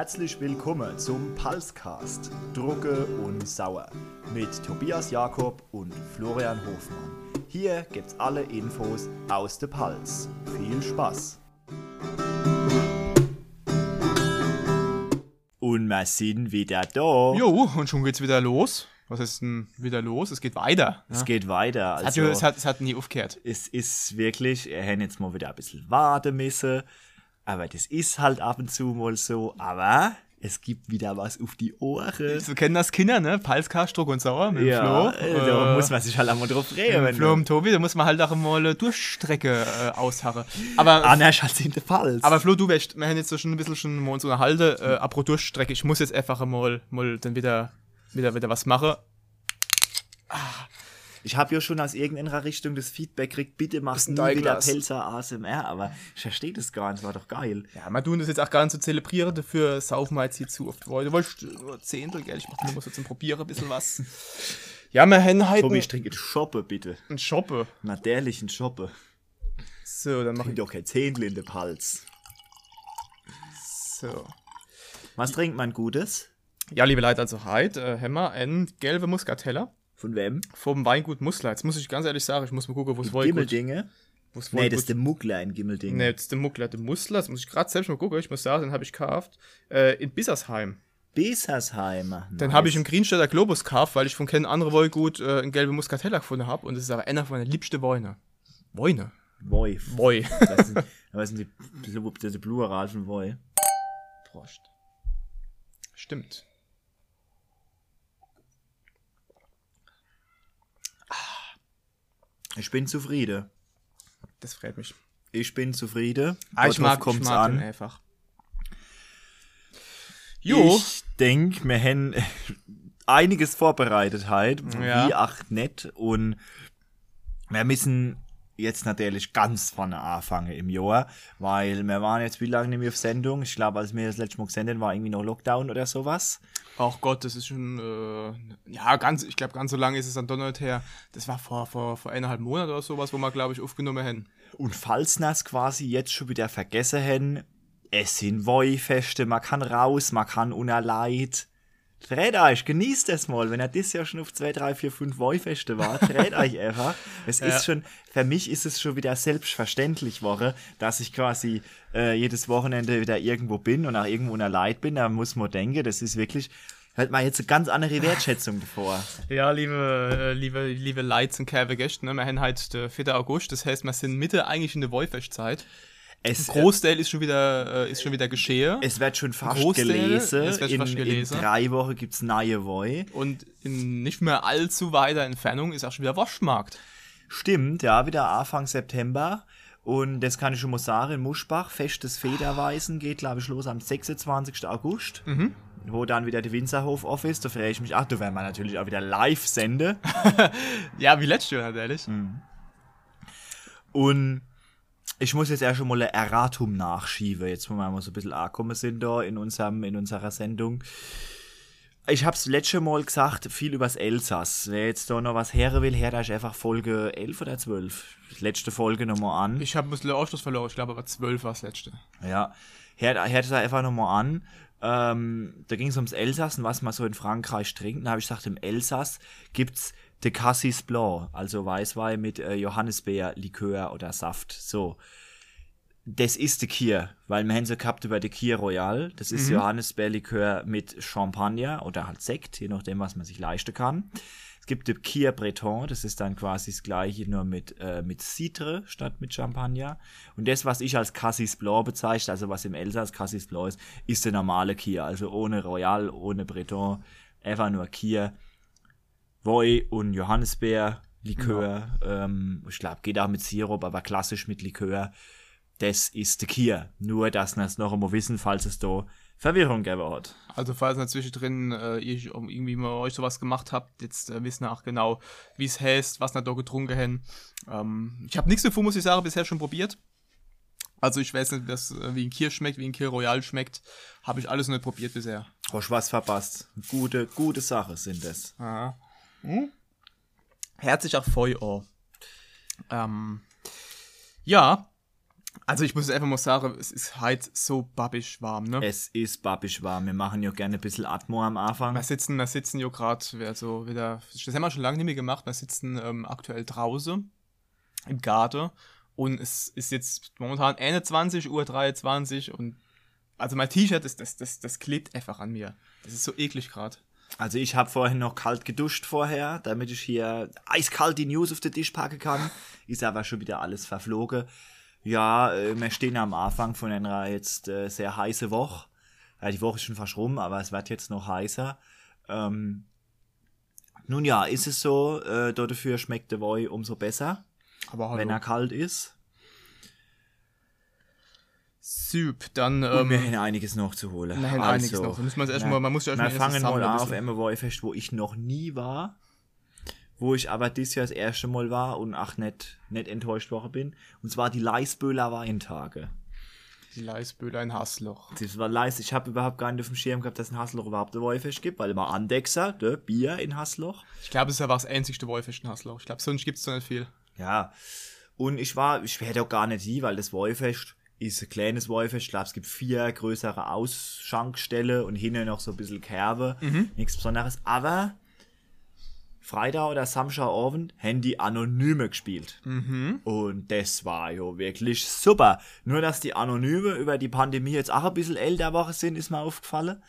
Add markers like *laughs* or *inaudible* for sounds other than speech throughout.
Herzlich willkommen zum Pulscast Drucke und Sauer mit Tobias Jakob und Florian Hofmann. Hier gibt's alle Infos aus der Pulse. Viel Spaß! Und wir sind wieder da. Jo, und schon geht's wieder los. Was ist denn wieder los? Es geht weiter. Es geht weiter. Es hat, Also, es, hat, es hat nie aufgehört. es ist wirklich, er hätte jetzt mal wieder ein bisschen warten müssen. Aber das ist halt ab und zu mal so. Aber es gibt wieder was auf die Ohren. So kennen das Kinder, ne? Palskar, Struck und Sauer mit Ja, Flo. äh, da muss man sich halt einmal drauf mit reden. dem Wenn Flo und Tobi, da muss man halt auch mal eine Durchstrecke äh, ausharren. Aber, Anders als in der Fall. aber Flo, du weißt, wir haben jetzt so schon ein bisschen schon mal uns unterhalten. Äh, apropos Durchstrecke, ich muss jetzt einfach mal, mal dann wieder, wieder, wieder was machen. Ich habe ja schon aus irgendeiner Richtung das Feedback gekriegt, bitte mach's Bisschen nie wieder. Pelzer ASMR, aber ich verstehe das gar nicht, war doch geil. Ja, wir tun das jetzt auch gar nicht so zelebrieren, dafür saufen wir jetzt hier zu oft. Du wolltest nur Zehntel, gell? Ich mach nur mal so zum Probieren ein bisschen was. *laughs* Ja, wir haben halt Tobi, ich trinke Shoppe, bitte. einen Shoppe. Natürlich ein Shoppe. So, dann mach Trink ich doch kein Zehntel in den Hals. so. Was trinkt man Gutes? Ja, liebe Leute, also heute äh, haben wir einen gelben Muskateller Von wem? vom Weingut Musler. Jetzt muss ich ganz ehrlich sagen, ich muss mal gucken, wo es Weingut Gimmeldinge? wo's Nee, das ist der Muggler in Gimmeldinge. Nee, das ist der Muckler, der Musler. Das muss ich gerade selbst mal gucken. Ich muss sagen, den habe ich gekauft. Äh, in Bissersheim. Besersheimer. Den habe ich im Greenstädter Globus gekauft, weil ich von keinem anderen Weingut äh, einen gelben Muskateller gefunden habe. Und das ist aber einer von meinen liebsten Weine. Weine? Woi. Woi. *laughs* Das sind, das sind die, das ist Plural von Woi. Prost. Stimmt. Ich bin zufrieden. Das freut mich. Ich bin zufrieden. Ah, ich mag, ich kommt's mag an. einfach. Jo. Ich denke, wir haben *laughs* einiges vorbereitet heute, Ja. wie auch nett. Und wir müssen jetzt natürlich ganz vorne anfangen im Jahr, weil wir waren jetzt wie lange nicht mehr auf Sendung. Ich glaube, als wir das letzte Mal gesendet haben, war irgendwie noch Lockdown oder sowas. Ach Gott, das ist schon, äh, ja, ganz, ich glaube, ganz so lange ist es dann doch nicht her. Das war vor, vor, vor eineinhalb Monaten oder sowas, wo wir, glaube ich, aufgenommen haben. Und falls es quasi jetzt schon wieder vergessen haben, es sind Woi-Feste, man kann raus, man kann unter Leid. Dreht euch, genießt es mal, wenn er das Jahr schon auf 2, 3, 4, 5 Woi-Feste war, dreht euch *laughs* einfach. Es Ja. ist schon, für mich ist es schon wieder selbstverständlich Woche, dass ich quasi äh, jedes Wochenende wieder irgendwo bin und auch irgendwo unter Leid bin, da muss man denken, das ist wirklich, halt mal jetzt eine ganz andere Wertschätzung davor. Ja, liebe, äh, liebe, liebe Leits und Kerbe Gäste, ne? wir haben halt der 4. August, das heißt, wir sind Mitte eigentlich in der Wolfestzeit. Es, Großteil ist schon wieder, äh, ist schon wieder geschehen. es wird schon fast Großteil, gelesen, es wird in, fast gelesen. in drei Wochen gibt's neue Woi. Und in nicht mehr allzu weiter Entfernung ist auch schon wieder Waschmarkt. Stimmt, ja, wieder Anfang September. Und das kann ich schon mal sagen, in Muschbach, Fest des Federweisen geht, glaube ich, los am 26. August. Wo dann wieder der Winzerhof off ist. Da freue ich mich. Ach, da werden wir natürlich auch wieder live senden. *laughs* Ja, wie letztes Jahr natürlich. Und ich muss jetzt erst schon mal ein Erratum nachschieben, jetzt wo wir mal so ein bisschen angekommen sind da in, unserem, in unserer Sendung. Ich hab's letzte Mal gesagt, viel übers Elsass. Wer jetzt da noch was hören will, hört euch einfach Folge 11 oder 12. Letzte Folge nochmal an. Ich habe ein bisschen Ausschluss verloren, ich glaube aber 12 war das letzte. Ja, hört, es einfach nochmal an. Ähm, da ging es ums Elsass und was man so in Frankreich trinkt. Da habe ich gesagt, im Elsass gibt's de Cassis Blanc, also Weißwein mit äh, Johannisbeer, Likör oder Saft. So. Das ist de Kier, weil wir haben sie gehabt über de Kier Royal. Das ist Johannisbeerlikör mit Champagner oder halt Sekt, je nachdem, was man sich leisten kann. Es gibt de Kier Breton, das ist dann quasi das gleiche, nur mit, äh, mit Citre statt mit Champagner. Und das, was ich als Cassis Blanc bezeichne, also was im Elsass Cassis Blanc ist, ist der normale Kier. Also ohne Royal, ohne Breton, einfach nur Kier. Woi und Johannisbeer, Likör. Ähm, ich glaube, geht auch mit Sirup, aber klassisch mit Likör. Das ist der Kier. Nur, dass wir es noch einmal wissen, falls es da Verwirrung gegeben hat. Also falls ihr zwischendrin äh, ihr irgendwie mal euch sowas gemacht habt, jetzt äh, wissen wir auch genau, wie es heißt, was ihr da getrunken habt. Ähm, ich habe nichts davon, muss ich sagen, bisher schon probiert. Also ich weiß nicht, was, äh, wie ein Kier schmeckt, wie ein Kier Royal schmeckt. Habe ich alles noch nicht probiert bisher. Hast was verpasst? Gute, gute Sache sind das. Aha. Hm? Herzlich auch Feu. Ähm, ja, Also ich muss einfach mal sagen, es ist halt so babbisch warm, ne? Es ist babbisch warm. Wir machen ja gerne ein bisschen Atmo am Anfang. Wir sitzen, wir sitzen ja gerade, also wieder, das haben wir schon lange nicht mehr gemacht, wir sitzen ähm, aktuell draußen im Garten und es ist jetzt momentan 21.23 Uhr und also mein T-Shirt, das, das, das, das klebt einfach an mir. Das ist so eklig gerade. Also ich habe vorhin noch kalt geduscht vorher, damit ich hier eiskalt die News auf den Tisch packen kann. Ist aber schon wieder alles verflogen. Ja, äh, wir stehen am Anfang von einer jetzt äh, sehr heiße Woche. Ja, die Woche ist schon fast rum, aber es wird jetzt noch heißer. Ähm, nun ja, ist es so, äh, dafür schmeckt der Woi umso besser, wenn er kalt ist. Süb, dann Und wir ähm, haben einiges noch zu holen. wir haben einiges noch. Müssen wir uns erstmal, man muss ja Wir erstmal fangen erst mal an auf. Emma Boyfest, wo ich noch nie war. Wo ich aber dieses Jahr das erste Mal war und ach nicht, nicht enttäuscht worden bin. Und zwar die Leisböhler Weintage. Die Leisböhler in Hassloch. Das war Leis. Ich habe überhaupt gar nicht auf dem Schirm gehabt, dass es in Hasloch überhaupt ein Boyfest gibt, weil immer Andexer, der Bier in Hasloch. Ich glaube, es ist ja das einzigste Wolfisch in Hassloch. Ich glaube, sonst gibt es da nicht viel. Ja. Und ich war, ich werde auch gar nicht die, weil das Wollfest ist ein kleines Wollfest. Ich glaube, es gibt vier größere Ausschankstelle und hinten noch so ein bisschen Kerbe. Nichts Besonderes. Aber Freitag oder Samstagabend haben die Anonyme gespielt. Und das war ja wirklich super. Nur, dass die Anonyme über die Pandemie jetzt auch ein bisschen älter Woche sind, ist mir aufgefallen.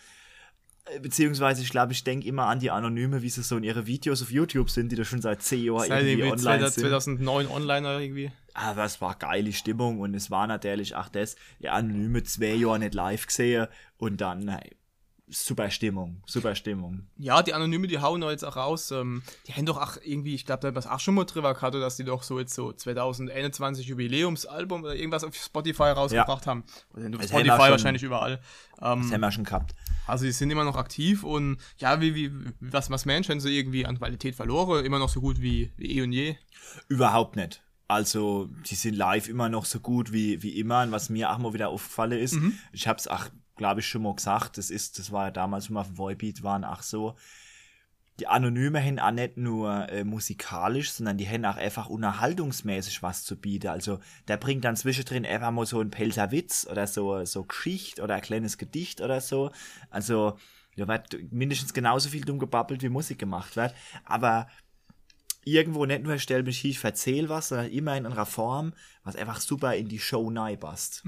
Äh, Beziehungsweise, ich glaube, ich denke immer an die Anonyme, wie sie so in ihre Videos auf YouTube sind, die da schon seit 10 Jahren irgendwie irgendwie online sind. 2009 online oder irgendwie. Aber es war geile Stimmung und es war natürlich auch das, die Anonyme zwei Jahre nicht live gesehen und dann, hey, super Stimmung, super Stimmung. Ja, die Anonyme, die hauen jetzt auch raus. Ähm, die haben doch auch irgendwie, ich glaube, da es auch schon mal drüber gehabt, dass die doch so jetzt so 2021 Jubiläumsalbum oder irgendwas auf Spotify rausgebracht haben. Oder auf Das Spotify haben schon- wahrscheinlich überall. Ähm, Das haben wir schon gehabt. also die sind immer noch aktiv und ja, wie, wie, was, was Menschen so irgendwie an Qualität verloren, immer noch so gut wie, wie eh und je. Überhaupt nicht. Also, die sind live immer noch so gut wie, wie immer. Und was mir auch mal wieder aufgefallen ist, ich habe es auch, glaube ich, schon mal gesagt, das ist, das war ja damals, wo wir auf dem Voibeat waren, ach so. Die Anonyme haben auch nicht nur äh, musikalisch, sondern die haben auch einfach unterhaltungsmäßig was zu bieten. Also, der bringt dann zwischendrin einfach mal so einen Pelzer Witz oder so, so Geschichte oder ein kleines Gedicht oder so. Also, da wird mindestens genauso viel dumm gebabbelt, wie Musik gemacht wird. Aber irgendwo nicht nur stell mich hin, ich erzähl was, sondern immer in einer Form, was einfach super in die Show passt.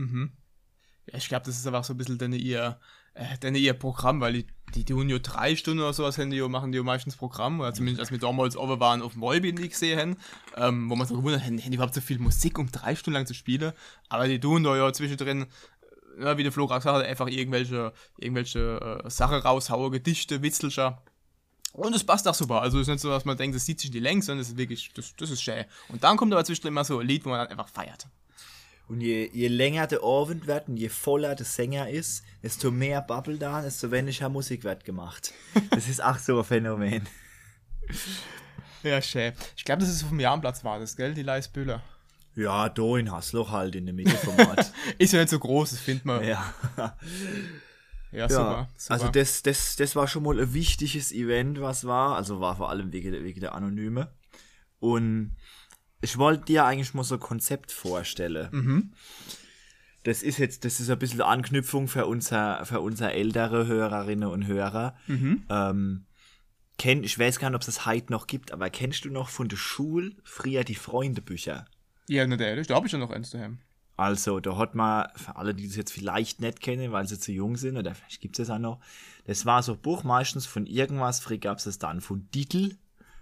Ja, ich glaube, das ist einfach so ein bisschen deine ihr, äh, deine ihr Programm, weil die, die tun ja drei Stunden oder sowas, die machen die ja meistens Programm, oder zumindest als wir damals over waren auf Volbeat die gesehen haben, ähm, wo man so gewundert haben, haben die überhaupt so viel Musik, um drei Stunden lang zu spielen, aber die tun da ja zwischendrin, ja, wie der Flo gerade gesagt hat, einfach irgendwelche, irgendwelche äh, Sachen raushauen, Gedichte, Witzelcher. Und es passt auch super. Also es ist nicht so, dass man denkt, das zieht sich in die Länge, sondern das ist wirklich, das, das ist schön. Und dann kommt aber zwischendrin immer so ein Lied, wo man dann einfach feiert. Und je, je länger der Abend wird und je voller der Sänger ist, desto mehr Bubble da, desto weniger Musik wird gemacht. *laughs* Das ist auch so ein Phänomen. Ja, schön. Ich glaube, das ist auf dem Jahrenplatz war das, gell? Die Leisbühler. Ja, da in Hasloch halt, in der Mitte vom Ort. *laughs* Ist ja nicht so groß, das findet man. ja. Ja, super. Ja, super. also das, das, das war schon mal ein wichtiges Event, was war. Also war vor allem wegen, der- wegen der Anonyme. Und ich wollte dir eigentlich mal so ein Konzept vorstellen. Mhm. Das ist jetzt, das ist ein bisschen Anknüpfung für unser, für unsere ältere Hörerinnen und Hörer. Mhm. Ähm, kenn, ich weiß gar nicht, ob es das heute noch gibt, aber kennst du noch von der Schule früher die Freundebücher? ja, nicht ehrlich, da habe ich ja noch eins daheim. Also, da hat man, für alle, die das jetzt vielleicht nicht kennen, weil sie zu jung sind, oder vielleicht gibt es es auch noch, das war so ein Buch meistens von irgendwas, früher gab es das dann von Dietl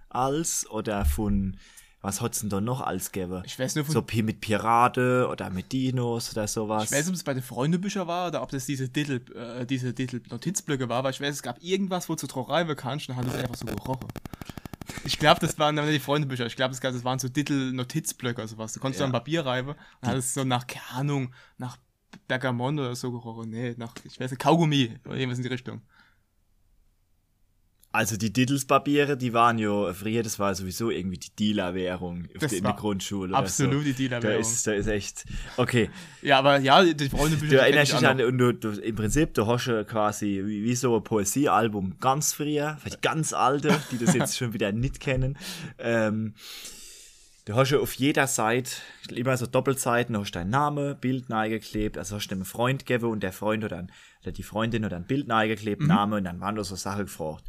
als, oder von, was hat's denn da noch als gegeben? Ich weiß nur von, So mit Pirate oder mit Dinos oder sowas. ich weiß, ob es bei den Freundebüchern war oder ob das diese Titel, äh, diese Titel-Notizblöcke war, weil ich weiß, es gab irgendwas, wo du drauf reiben kannst und dann hat es einfach so gerochen. Ich glaube, das waren dann nicht die Freundebücher. Ich glaube, das, waren so Titel-Notizblöcke oder sowas. Du konntest Ja. dann Papier reiben und es so nach, keine Ahnung, nach Bergamont oder so gerochen. Nee, nach, ich weiß nicht, Kaugummi oder irgendwas in die Richtung. Also die Dittelspapiere, die waren ja früher, das war sowieso irgendwie die Dealer-Währung in der Grundschule. Absolut oder die so. Da Dealer-Währung. ist, da ist echt, okay. Ja, aber ja, die Freundebücher. Du kenn erinnerst ich dich an, und du, du, im Prinzip, du hast ja quasi wie, wie so ein Poesiealbum ganz früher, vielleicht ganz alte, die das jetzt schon wieder nicht kennen. Ähm, Du hast ja auf jeder Seite immer so Doppelseiten, da hast du deinen Name, Bild geklebt, also hast du einem Freund gegeben und der Freund oder, ein, oder die Freundin oder ein Bild geklebt, Name und dann waren da so Sachen gefragt.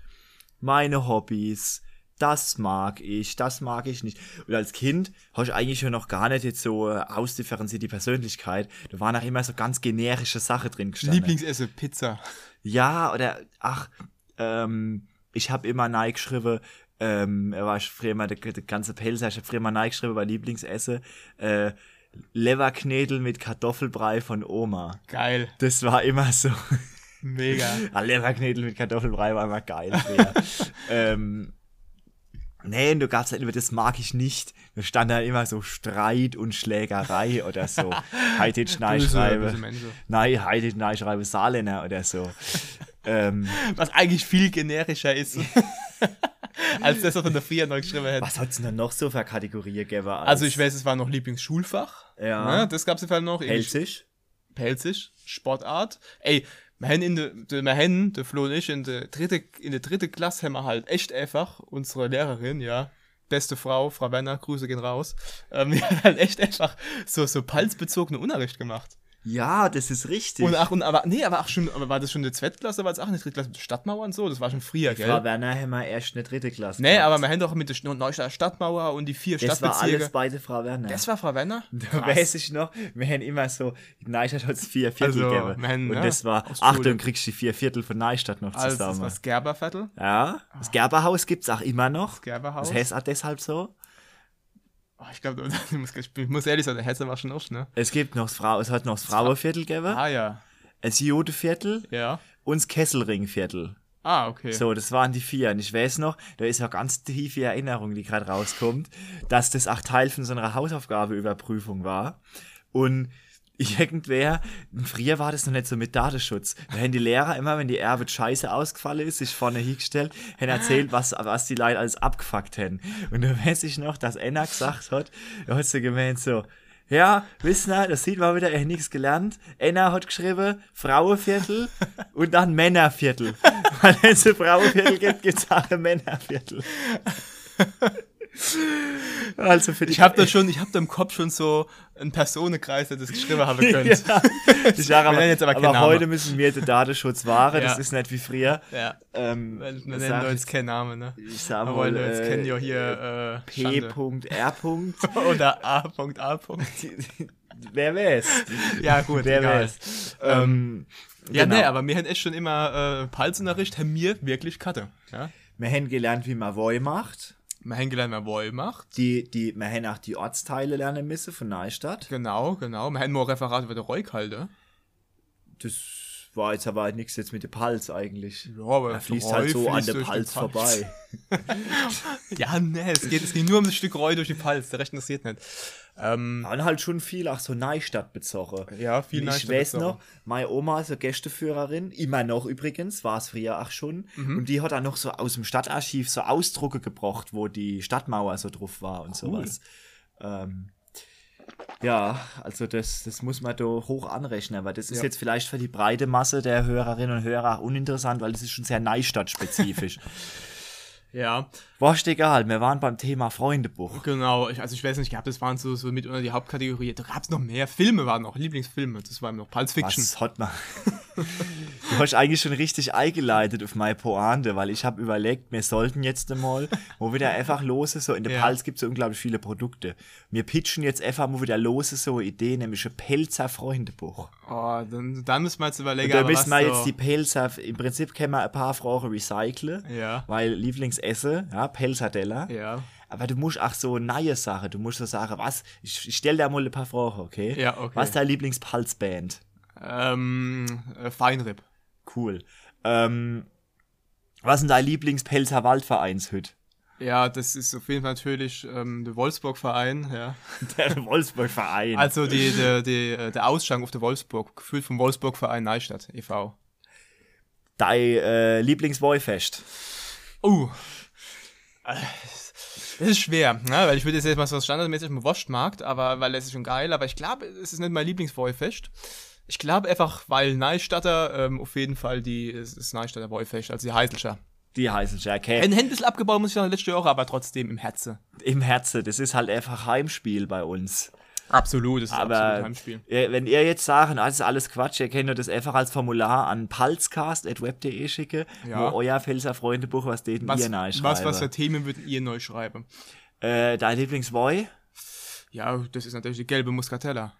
Meine Hobbys, das mag ich, das mag ich nicht. Und als Kind hast du eigentlich schon noch gar nicht jetzt so äh, ausdifferenziert die Persönlichkeit. Da waren auch immer so ganz generische Sachen drin gestanden. Lieblingsessen, Pizza. Ja, oder, ach, ähm, ich habe immer Nike geschrieben, ähm, er war früher mal der, der ganze Pelzer, ich habe früher mal Nike geschrieben bei Lieblingsessen, äh, Leverknädel mit Kartoffelbrei von Oma. Geil. Das war immer so. *laughs* Mega. *laughs* Leverknädel mit Kartoffelbrei war immer geil. *laughs* ähm, nee, du gab's halt immer, das mag ich nicht. Da stand da immer so Streit und Schlägerei oder so. *laughs* Böse, Schneischreibe. Nein, heute Schneischreibe Saarländer oder so. ähm, Was eigentlich viel generischer ist. als das, was man früher noch geschrieben hätte. was hat's denn noch so für Kategorien gegeben? Als Also ich weiß, es war noch Lieblingsschulfach. Ja. Ne, das gab es Fall noch. Pelzig? Pelzig, Sportart. Ey, wir haben in der, de, wir haben, der Flo und ich, in der dritte, in der dritte Klasse haben wir halt echt einfach unsere Lehrerin, ja, beste Frau, Frau Werner, Grüße gehen raus, ähm, die hat halt echt einfach so, so palzbezogene Unterricht gemacht. Ja, das ist richtig. Und ach, und aber, nee, aber auch schon, aber war das schon eine Zweitklasse, war es auch eine Drittklasse mit Stadtmauer und so? Das war schon früher, Frau gell? Werner haben wir erst eine dritte Klasse. Nee, gehabt. aber wir haben doch mit der Neustadter Stadtmauer und die vier das war alles Stadtbezirke. bei der Frau Werner. Das war Frau Werner? *laughs* Da weiß ich noch, wir haben immer so, Neustadt hat es vier Viertel Also, gegeben. haben, Und ja, das war, Achtung, kriegst du die vier Viertel von Neustadt noch Also, das zusammen. war das Gerberviertel. ja, das Gerberhaus gibt's auch immer noch. Gerberhaus. Das heißt auch deshalb so. Oh, ich glaube, *laughs* ich muss, ich muss ehrlich sagen, der Hesse war schon auch, ne? Es gibt noch das Frau, es hat noch das Frauenviertel gegeben, Ah, ja. das Judeviertel Ja. und das Kesselringviertel. Ah, okay. So, das waren die vier. Und ich weiß noch, da ist ja ganz tiefe Erinnerung, die gerade rauskommt, dass das auch Teil von so einer Hausaufgabeüberprüfung war. Und irgendwer, früher war das noch nicht so mit Datenschutz. Da haben die Lehrer immer, wenn die Erbe scheiße ausgefallen ist, sich vorne hingestellt, haben erzählt, was, was die Leute alles abgefuckt haben. Und da weiß ich noch, dass Enna gesagt hat, da hat sie gemeint so, ja, wissen ihr, das sieht man wieder, er hat nichts gelernt. Enna hat geschrieben, Frauenviertel *laughs* und dann Männerviertel. *laughs* Weil wenn es ein Frauenviertel gibt, gibt es auch ein Männerviertel. *laughs* *laughs* Also für die ich habe da schon, ich habe da im Kopf schon so einen Personenkreis, der das geschrieben haben *laughs* könnte. ja. Ich sage aber, jetzt aber aber, heute müssen wir den Datenschutz wahren, das Ja. ist nicht wie früher. ja. Ähm, Wir das nennen jetzt keinen Namen, ne? ich sag Wir mal, wollen jetzt äh, kennen ja hier äh. P.R. *laughs* Oder A.A. Wer weiß? Ja, gut, Wer egal. weiß? Ähm, Ja, genau. nee, aber wir haben echt schon immer äh, Palzunterricht, haben wir wirklich Karte. Ja? Wir haben gelernt, wie man Woi macht. Wir haben gelernt, wer Woll macht. Die, die, wir haben auch die Ortsteile lernen müssen von Neustadt. Genau, genau. Wir haben mal ein Referat über den Reuk halten. Das war jetzt aber nichts jetzt mit der Pals eigentlich. Ja, aber Er fließt halt so an den Pals vorbei. *laughs* Ja, nee, es geht, es geht nur um das Stück Reu durch die Pals, der Rest interessiert nicht. Ähm, Und halt schon viel auch so Neustadt bezogen. ja, viel Und ich Neustadt weiß noch, meine Oma ist eine Gästeführerin, immer noch übrigens, war es früher auch schon. Und die hat dann noch so aus dem Stadtarchiv so Ausdrucke gebracht, wo die Stadtmauer so drauf war und sowas. Ähm, ja, also das, das muss man da hoch anrechnen, aber das ist Ja. jetzt vielleicht für die breite Masse der Hörerinnen und Hörer auch uninteressant, weil das ist schon sehr Neustadt-spezifisch. *laughs* Ja, Wurscht egal, wir waren beim Thema Freundebuch. genau. Ich, also ich weiß nicht, ich glaube, das waren so, so mit unter die Hauptkategorie. Da gab es noch mehr. Filme waren noch, Lieblingsfilme. Das war noch Pulse Fiction. Was hat man? *laughs* du hast eigentlich schon richtig eingeleitet auf meine Pointe, weil ich habe überlegt, wir sollten jetzt einmal, wo wieder einfach los ist, so in der Ja. Pals gibt es so unglaublich viele Produkte. Wir pitchen jetzt einfach mal wieder los ist, so eine Idee, nämlich ein Pelzer Freundebuch. Oh, dann, dann müssen wir jetzt überlegen, Und da aber müssen wir so, jetzt die Pelzer, im Prinzip können wir ein paar Fragen recyceln, Ja. weil Lieblingsessen, ja, Pelzerdeller. Ja. Aber du musst auch so neue Sachen, du musst so sagen, was, ich, ich stell dir mal ein paar Fragen, okay? Ja, okay. Was ist deine Lieblingspalsband? Ähm, äh, Feinripp. Cool. Ähm, was ist denn dein Lieblingspelzer Waldvereinshüt? Ja, das ist auf jeden Fall natürlich ähm, der Wolfsburg-Verein, ja. *laughs* Der Wolfsburg-Verein. Also die, die, die, äh, der Ausschank auf der Wolfsburg, gefühlt vom Wolfsburg-Verein Neustadt e.V. Dein äh, Lieblingsboyfest. Oh. Äh, Das ist schwer, ne? weil ich würde jetzt mal so standardmäßig im Wurstmarkt, aber weil das ist schon geil, aber ich glaube, es ist nicht mein Lieblingswollfest. Ich glaube einfach, weil Neustadter ähm, auf jeden Fall die, es ist Neustadter Wollfest, also die Heißelscher. Die heißen Jackie. Ein bisschen abgebaut muss ich sagen, letzte Jahre, aber trotzdem im Herzen. Im Herzen. Das ist halt einfach Heimspiel bei uns. Absolut, das ist Aber absolut Heimspiel. wenn ihr jetzt sagen, ah, das ist alles Quatsch, ihr könnt das einfach als Formular an palzcast.web.de schicke, Ja. wo euer Pfälzer Freundebuch, was denen Was, ihr neu was, was für Themen würdet ihr neu schreiben? äh, Dein Lieblingsboy? Ja, das ist natürlich die gelbe Muscatella.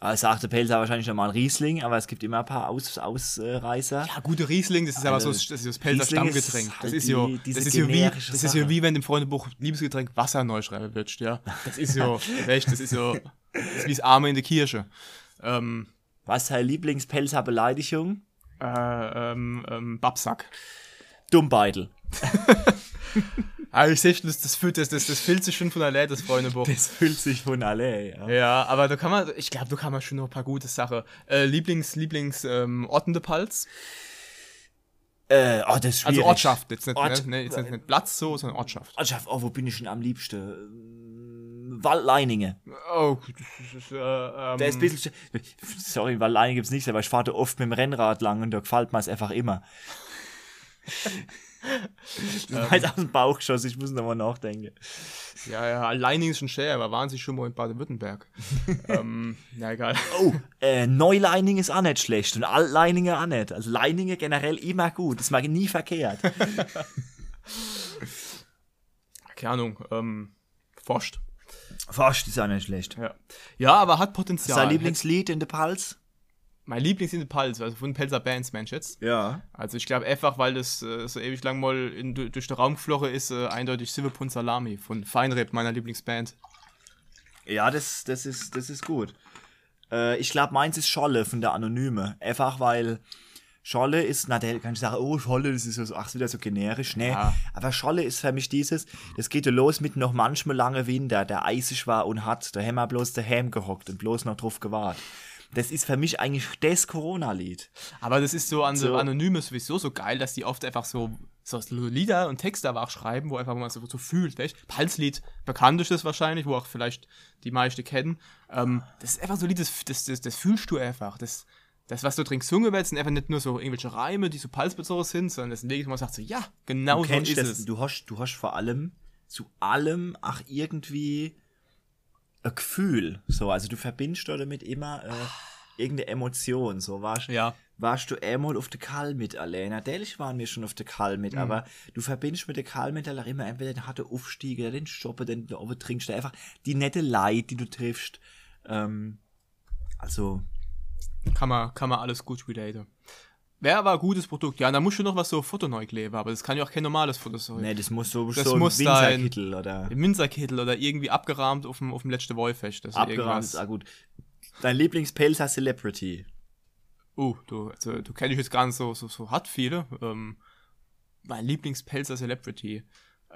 Ah, sagte Pelzer wahrscheinlich nochmal Riesling, aber es gibt immer ein paar Aus Ausreißer. Ja, gute Riesling, das ist aber so, Also, das ist das Pelzer Riesling ist Stammgetränk. Das halt ist die- ja, diese das ist ja wie, das ist ja wie wenn im Freundebuch Liebesgetränk Wasser neu schreiben würdest, ja. Das ist ja, *laughs* echt, das ist ja, das ist wie das Arme in der Kirche. Ähm, Was ist deine Lieblingspelzer Beleidigung? äh, ähm, ähm, Babsack. Dummbeitel. *laughs* Aber ich sehe schon, das, das, fühlt, das, das, das füllt sich schon von allein, das Freundebuch. Das fühlt sich von alle, ja. Ja, aber da kann man, ich glaube, da kann man schon noch ein paar gute Sachen. Äh, Lieblings, Lieblings, ähm, Ortende Palz. Äh, oh, das ist schwierig. Also Ortschaft, jetzt nicht, Ort- ne, jetzt nicht, nicht Platz so, sondern Ortschaft. Ortschaft, oh, wo bin ich denn am liebsten? Ähm, Waldleininge. Oh, das ist, äh, ähm, Der ist ein bisschen. Sorry, Waldleininge gibt's nicht, aber ich fahre da oft mit dem Rennrad lang und da gefällt mir es einfach immer. Das war jetzt aus dem Bauch geschossen, ich muss noch mal nachdenken. Ja, ja, Leining ist schon schwer, aber waren sie schon mal in Baden-Württemberg? *laughs* ähm, na egal. Oh, äh, Neuleining ist auch nicht schlecht und Altleininge auch nicht. Also Leininge generell immer gut, das mag ich nie verkehrt. *laughs* Keine Ahnung, ähm, forscht. Fast ist auch nicht schlecht. Ja. ja, aber hat Potenzial. ist dein Lieblingslied in der Pals? Mein Lieblings in den Pals, also von Pelzer Bands, Mensch jetzt. Ja. Also ich glaube einfach, weil das äh, so ewig lang mal in, du- durch den Raum geflogen ist, äh, eindeutig Silverpun Salami von Feinrip, meiner Lieblingsband. Ja, das, das, ist, das ist gut. Äh, ich glaube, meins ist Scholle von der Anonyme. Einfach weil Scholle ist, na, der kann ich sagen, oh, Scholle, das ist so, ach, wieder so generisch. Nee, Ja. aber Scholle ist für mich dieses, das geht ja los mit noch manchmal lange Winter, der eisig war und hat, da haben wir bloß daheim gehockt und bloß noch drauf gewartet. Das ist für mich eigentlich das Corona-Lied. Aber das ist so an So. Anonyme sowieso so geil, dass die oft einfach so, so Lieder und Texte einfach schreiben, wo einfach man so, so fühlt. Weißt? Palslied, bekannt ist wahrscheinlich, wo auch vielleicht die meisten kennen. Ähm, das ist einfach so ein Lied, das, das, das, das fühlst du einfach. Das, das, was du gesungen wird, sind einfach nicht nur so irgendwelche Reime, die so palsbezogen sind, sondern das wirklich, wo man sagt so, ja, genau du so ist das, es. du hast, du hast vor allem zu allem ach irgendwie ein Gefühl. So, also du verbindest damit immer äh, irgendeine Emotion. So warst, Ja. warst du einmal auf der Kall mit allein. Natürlich waren wir schon auf der Kall Mhm. mit, aber du verbindest mit der Kall mit auch immer entweder den harten Aufstieg oder den Stoppen, den du oben trinkst, einfach die nette Leid, die du triffst. Ähm, also, Kann man, kann man alles gut relaten. Wäre aber ein gutes Produkt. Ja, da musst du noch was so Foto neu kleben, aber das kann ja auch kein normales Foto sein. nee, das muss so, Das so muss ein. Winzerkittel oder Im Minzerkittel oder irgendwie abgerahmt auf dem, auf dem letzten Wollfest. Das ist abgerahmt. Ist auch gut. Dein Lieblingspelzer Celebrity. Oh, du, also, du kennst jetzt gar nicht so, so, so hart viele. Ähm, mein Lieblingspelzer Celebrity.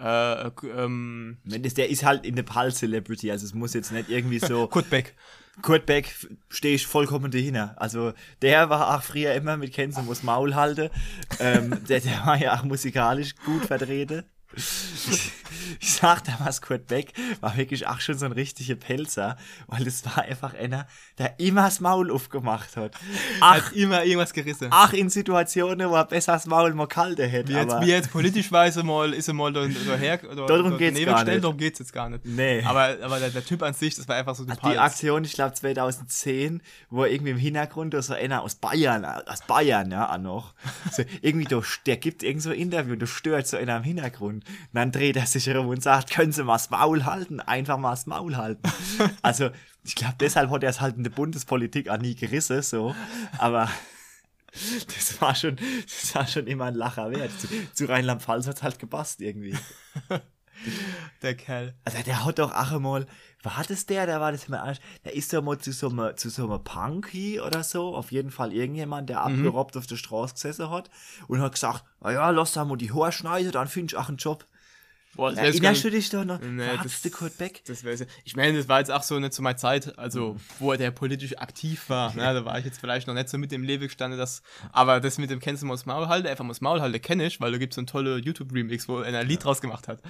Äh, äh, ähm, der ist halt in der Pal Celebrity, also es muss jetzt nicht irgendwie so. *laughs* Kurt Beck. Kurt Beck stehe ich vollkommen dahinter. Also der war auch früher immer mit Kenzo muss Maul halten. ähm, der, der war ja auch musikalisch gut vertreten. Ich, sag damals, Kurt Beck war wirklich auch schon so ein richtiger Pelzer, weil das war einfach einer, der immer das Maul aufgemacht hat. Ach, Hat immer irgendwas gerissen. ach in Situationen, wo er besser das Maul mal kalter hätte. Wie jetzt, wie jetzt politisch weise mal, ist er mal da, da her, da, Darum da geht's daneben gar gestellt, nicht. Darum geht's jetzt gar nicht. Nee. Aber, aber der, der Typ an sich, das war einfach so die, Die Aktion, ich glaube 2010, wo irgendwie im Hintergrund so einer aus Bayern, aus Bayern, ja, auch noch, so irgendwie, da, der gibt irgend so ein Interview, da stört so einer im Hintergrund. Und dann dreht er sich rum und sagt, können Sie mal das Maul halten? Einfach mal das Maul halten. *laughs* Also, ich glaube, deshalb hat er es halt in der Bundespolitik auch nie gerissen, so. Aber *laughs* das war schon, das war schon immer ein Lacher wert. Zu, zu Rheinland-Pfalz hat es halt gepasst irgendwie. *laughs* Der Kerl. Also der hat doch auch einmal, war das der, der war das immer anders, der ist doch mal zu so einem, zu so einem Punky oder so, auf jeden Fall irgendjemand, der Mhm. abgerobbt auf der Straße gesessen hat und hat gesagt, na ja, lass da mal die Haare schneiden, dann find ich auch einen Job. Boah, das Erinnerst du dich doch noch? Nee, das- der Kurt Beck? Das ja- ich meine, das war jetzt auch so nicht zu meiner Zeit, also wo der politisch aktiv war. Ne? Da war ich jetzt vielleicht noch nicht so mit dem Leben gestanden, das, aber das mit dem Kennst du mal Maul halten, einfach mal Maul halten, kenne ich, weil da gibt es so einen tolle YouTube-Remix, wo er ein Lied draus gemacht hat.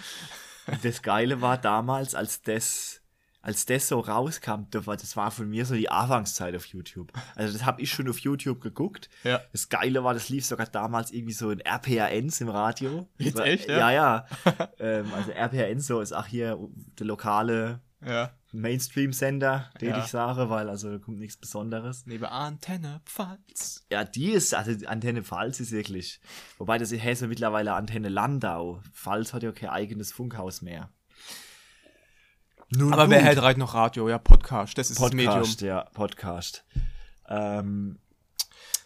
Das Geile war damals, als das, als das so rauskam, das war, von mir so die Anfangszeit auf YouTube. Also das habe ich schon auf YouTube geguckt. Ja. Das Geile war, das lief sogar damals irgendwie so in RPR1 im Radio. Jetzt war- echt, ja? Ja, ja. *laughs* ähm, also RPR1 so ist auch hier der lokale Ja. Mainstream-Sender, den Ja. ich sage, weil also da kommt nichts Besonderes. Neben Antenne Pfalz. Ja, die ist, also Antenne Pfalz ist wirklich, wobei das in Hessen mittlerweile Antenne Landau. Pfalz hat ja kein eigenes Funkhaus mehr. Nun Aber gut. wer hält halt noch Radio? Ja, Podcast. Das ist das Medium. Podcast, ja, Podcast. Ähm,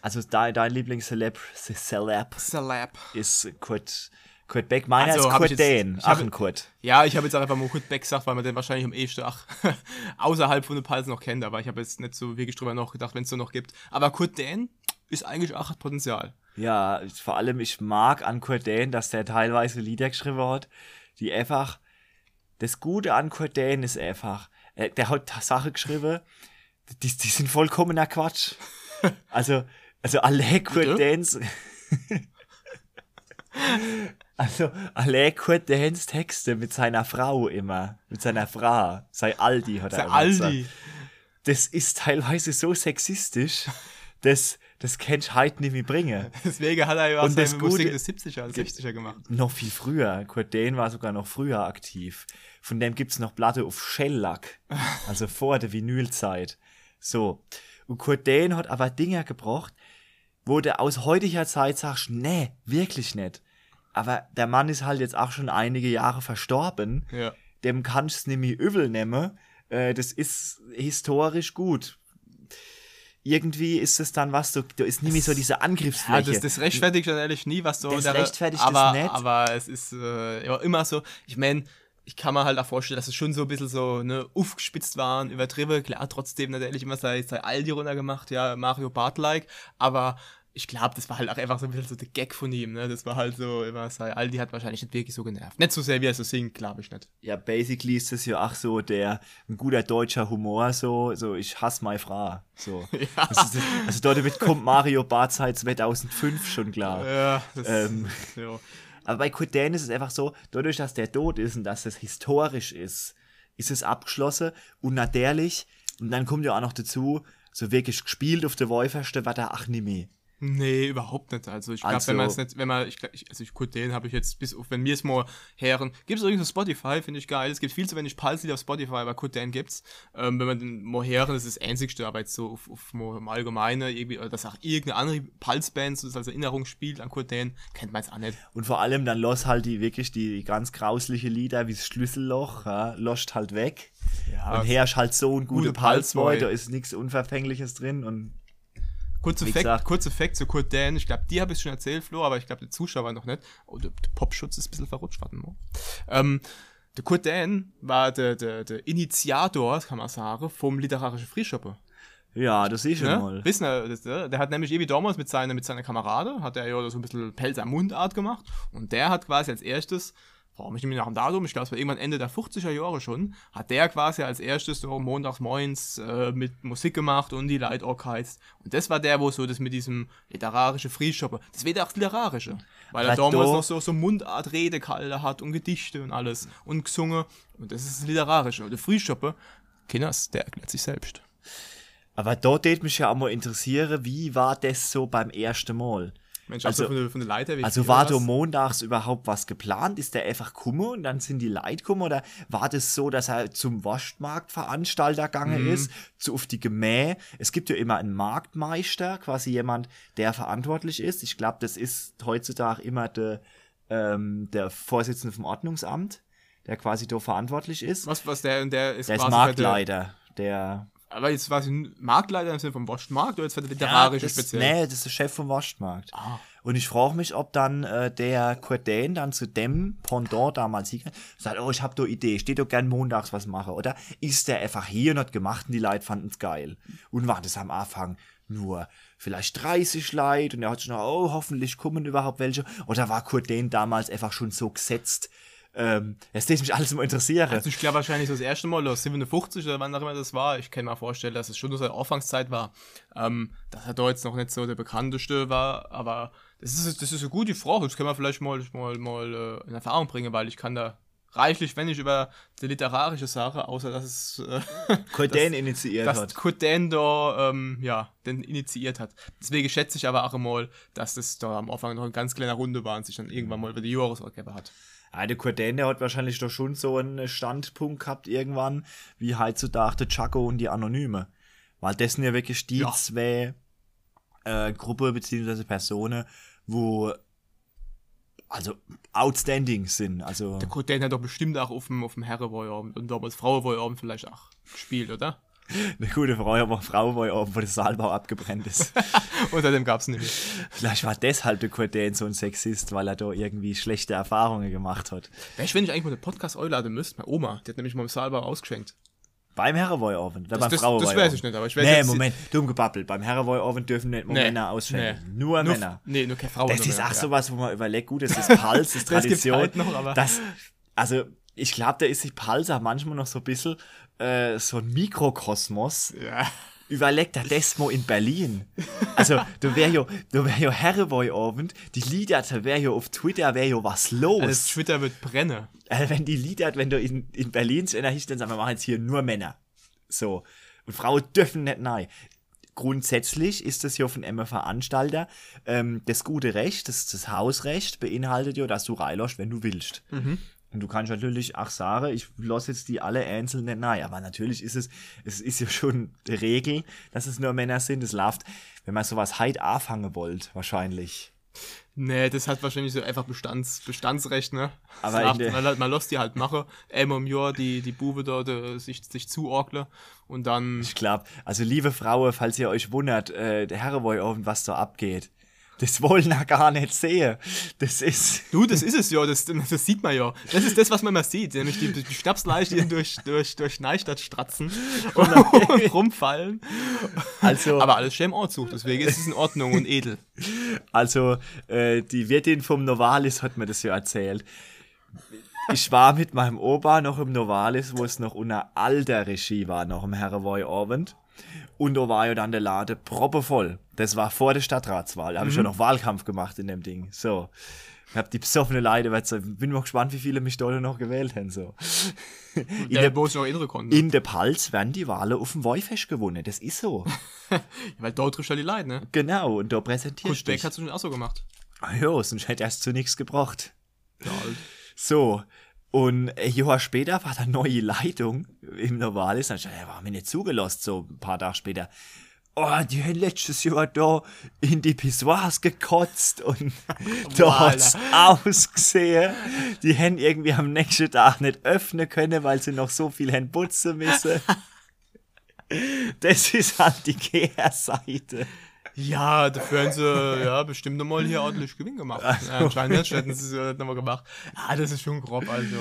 also dein, dein Lieblings-Celeb Celeb Celeb. ist Kurt, Kurt Beck. Meiner Also, ist Kurt jetzt- Dane. hab- Ach, ein Kurt. Ja, ich habe jetzt einfach mal Kurt Beck gesagt, weil man den wahrscheinlich am ehesten ach, *laughs* außerhalb von den Pals noch kennt, aber ich habe jetzt nicht so wirklich drüber nachgedacht, wenn es so noch gibt. Aber Kurt Dan ist eigentlich auch hat Potenzial. Ja, vor allem, ich mag an Kurt Dane, dass der teilweise Lieder geschrieben hat, die einfach, das Gute an Dane ist einfach, äh, der hat Sachen geschrieben, die, die sind vollkommener Quatsch. *laughs* Also, also alle? Danes, *laughs* also alle Danes Texte mit seiner Frau immer, mit seiner Frau, sei Aldi hat er Der immer gesagt Aldi. das ist teilweise so sexistisch, das, das kannst du heute nicht mehr bringen. *laughs* Deswegen hat er ja auch Und seine Musik des 70er, 60er gemacht. Noch viel früher. Kurt Dane war sogar noch früher aktiv. Von dem gibt's noch Platte auf Shellack. *laughs* Also vor der Vinylzeit. So. Und Kurt Dane hat aber Dinger gebracht, wo du aus heutiger Zeit sagst, nee, wirklich nicht. Aber der Mann ist halt jetzt auch schon einige Jahre verstorben. Ja. Dem kannst du nicht mehr übel nehmen. Äh, das ist historisch gut. Irgendwie ist es dann was, so, da ist nie mehr so diese Ja, Angriffsfläche. das, das rechtfertigt dann ehrlich nie, was so Das der- rechtfertigt das aber, nicht. Aber es ist äh, ja, immer so, ich meine, ich kann mir halt auch vorstellen, dass es schon so ein bisschen so ne, aufgespitzt waren, übertrieben. Klar, trotzdem natürlich immer sei, sei Aldi runtergemacht, ja, Mario Bart-like, aber ich glaube, das war halt auch einfach so ein bisschen so der Gag von ihm, ne? Das war halt so, immer sei, Aldi hat wahrscheinlich nicht wirklich so genervt. Nicht so sehr, wie er so singt, glaube ich nicht. Ja, basically ist das ja auch so der ein guter deutscher Humor, so, so ich hasse meine Frau. So. *laughs* Ja. Das ist, also dort damit kommt Mario Bart seit 2005 schon klar. Ja, das, Ähm. *laughs* ja. Aber bei Kurt Dane ist es einfach so, dadurch, dass der tot ist und dass es historisch ist, ist es abgeschlossen und natürlich, und dann kommt ja auch noch dazu, so wirklich gespielt auf der Wolferste war da ach. Nee, überhaupt nicht. Also ich glaube, Also- wenn man es nicht, wenn man, ich, ich also ich gut, den habe ich jetzt bis auf, wenn mir es mal hören, gibt es übrigens auf Spotify, finde ich geil. Es gibt viel zu wenig Pulse auf Spotify, aber gut, den gibt's. Ähm, wenn man den mal hören, das ist das einzigste, aber jetzt so auf, auf im Allgemeinen, irgendwie, oder dass auch irgendeine andere Pulse-Band so als Erinnerung spielt an Kurt Dan, kennt man jetzt auch nicht. Und vor allem dann los halt die wirklich die ganz grausliche Lieder wie das Schlüsselloch, ja, loscht halt weg. Ja, und herrscht halt so ein guter gute Pulsboy, Pulsboy. da ist nichts Unverfängliches drin und Kurzer Wie Fact, kurzer Fact zu Kurt Dan. Ich glaube, die habe ich schon erzählt, Flo, aber ich glaube, der Zuschauer noch nicht. Oh, der, der Popschutz ist ein bisschen verrutscht, warte mal. Ähm, der Kurt Dan war der, der, der Initiator, kann man sagen, vom literarischen Frühschoppen. ja, das sehe ich schon Ne? mal. Wissen äh, der hat nämlich irgendwie damals mit seiner, mit seiner Kamerade, hat er ja so ein bisschen Pelz am Mundart gemacht und der hat quasi als erstes, mich nicht mehr nach dem Datum, ich glaube es war irgendwann Ende der 50er Jahre schon, hat der quasi als erstes so montags moins äh, mit Musik gemacht und die Leute auch geheizt. Und das war der, wo so das mit diesem literarischen Frieschoppen, das wird auch das literarische, weil er damals da- noch so, so Mundart Redekalter hat und Gedichte und alles und gesungen und das ist das literarische. Und der Frieschoppen, Kinders, der erklärt sich selbst. Aber dort würde mich ja auch mal interessieren, wie war das so beim ersten Mal? Mensch, Also- also, von der, Leiter, Also war da montags überhaupt was geplant? Ist der einfach gekommen und dann sind die Leute gekommen? Oder war das so, dass er zum Waschmarktveranstalter gegangen Mhm. ist, zu auf die Gemäh? Es gibt ja immer einen Marktmeister, quasi jemand, der verantwortlich ist. Ich glaube, das ist heutzutage immer der, ähm, der Vorsitzende vom Ordnungsamt, der quasi da verantwortlich ist. Was, was der, der ist Der ist quasi Marktleiter, der Der, aber jetzt war ich Marktleiter im Sinne vom Waschmarkt oder jetzt für der literarische das, speziell? Nee, das ist der Chef vom Waschmarkt. Ah. Und ich frage mich, ob dann äh, der Dane dann zu dem Pendant damals hier sagt, oh, ich hab da Idee, ich steh doch gern montags was mache. Oder ist der einfach hier und hat gemacht und die Leute fanden's geil. Und war das am Anfang nur vielleicht 30 Leute und er hat schon, oh, hoffentlich kommen überhaupt welche. Oder war Dane damals einfach schon so gesetzt? Ähm, das würde mich alles mal interessieren. Also ich glaube wahrscheinlich so das erste Mal, oder 57 oder wann auch immer das war. Ich kann mir vorstellen, dass es schon nur seine Anfangszeit war. Ähm, dass er da jetzt noch nicht so der bekannteste war, aber das ist, das ist eine gute Frage. Das können wir vielleicht mal, mal, mal äh, in Erfahrung bringen, weil ich kann da reichlich, wenn nicht über die literarische Sache, außer dass es äh, *laughs* initiiert dass hat. Kurt Dan da, ähm, ja, den initiiert hat. Deswegen schätze ich aber auch einmal, dass das da am Anfang noch eine ganz kleine Runde war und sich dann irgendwann mal über die Jahre gegeben hat. Ja, der Kurt Dane, der hat wahrscheinlich doch schon so einen Standpunkt gehabt irgendwann, wie heutzutage der Chaco und die Anonyme. Weil das sind ja wirklich die Ja. zwei äh, Gruppe bzw. Personen, wo also outstanding sind. Also Der Dan hat doch bestimmt auch auf dem, auf dem Herrenwollabend und damals Frauenwollabend vielleicht auch gespielt, oder? Eine gute Frau, aber Frau, wo ja oben, wo der Saalbau abgebrannt ist. *laughs* Unter dem gab es nämlich. Vielleicht war deshalb der Dane so ein Sexist, weil er da irgendwie schlechte Erfahrungen gemacht hat. Weißt du, wenn ich eigentlich mal den Podcast einladen müsste? Meine Oma, die hat nämlich mal im Saalbau ausgeschenkt. Beim Herrenwoy-Oven oder beim das, das weiß ich nicht, aber ich weiß Nee, jetzt- Moment, dumm gebabbelt. Beim Herrenwoy-Oven dürfen nicht nur Nee, Männer ausschenken. nee. Nur, Nur, Männer. Nee, nur keine Frauen. Das ist auch ja. sowas, wo man überlegt, gut, das *laughs* ist Pals, das ist Das Tradition. halt noch, aber- das, also, ich glaube, da ist sich Pals auch manchmal noch so ein bisschen äh, so ein Mikrokosmos. Ja. Überleg dir das mal in Berlin. Also, da wäre ja, da wär ja Herrenwoy-Abend, die Lieder, da wäre ja auf Twitter, wäre ja was los. Also Twitter wird brennen. Äh, wenn die Lieder, wenn du in, in Berlin einer hinstellst, sagen wir machen jetzt hier nur Männer. So. Und Frauen dürfen nicht nein. Grundsätzlich ist das ja von einem Veranstalter ähm, das gute Recht, das, das Hausrecht beinhaltet ja, dass du reinlässt, wenn du willst. Und du kannst natürlich auch sagen, ich lasse jetzt die alle einzeln nicht nein. Aber natürlich ist es, es ist ja schon die Regel, dass es nur Männer sind. Es läuft, wenn man sowas heute anfangen wollt, wahrscheinlich. Nee, das hat wahrscheinlich so einfach Bestands, Bestandsrecht, ne? Aber Das in man, lässt die halt machen, im Jahr die, die Bube dort sich, sich zuordnen und dann. Ich glaube, also liebe Frauen, falls ihr euch wundert, äh, der Herrenboy oben, was da abgeht, das wollen wir gar nicht sehen. Das ist, Du, das ist es ja, das, das sieht man ja. Das ist das, was man immer sieht, nämlich die, die Schnapsleiche, die durch, durch, durch Neustadt stratzen und, und *laughs* rumfallen. also, Aber alles schön im Ortzug, deswegen ist es in Ordnung und edel. also äh, die Wirtin vom Novalis hat mir das ja erzählt. Ich war mit meinem Opa noch im Novalis, wo es noch unter alter Regie war, noch im Herrenboy Abend. Und da war ja dann der Lade proppevoll. Das war vor der Stadtratswahl. Da habe ich ja noch Wahlkampf gemacht in dem Ding. So. Ich hab die besoffene Leute, weil so, bin mal gespannt, wie viele mich dort noch gewählt haben. So. In Der der, bloß noch innere konnten. in der Pals werden die Wahlen auf dem Woifest gewonnen. Das ist so. *laughs* Weil dort trifft ja die Leute, ne? genau. Und da präsentierst du Beck dich. hat es schon auch so gemacht. Ah ja, sonst hätte erst zu nichts gebracht. Ja, halt. So. Und ein Jahr später war da neue Leitung im Novalis. Dann ich ja, war mir nicht zugelassen, so ein paar Tage später. Oh, die haben letztes Jahr da in die Pissoirs gekotzt und *laughs* da hat's ausgesehen. Die haben irgendwie am nächsten Tag nicht öffnen können, weil sie noch so viel haben putzen müssen. *laughs* Das ist halt die Kehrseite. Ja, dafür haben sie ja bestimmt nochmal hier ordentlich Gewinn gemacht. Ja, anscheinend nicht, hätten sie es nochmal gemacht. Ah, das ist schon grob, also.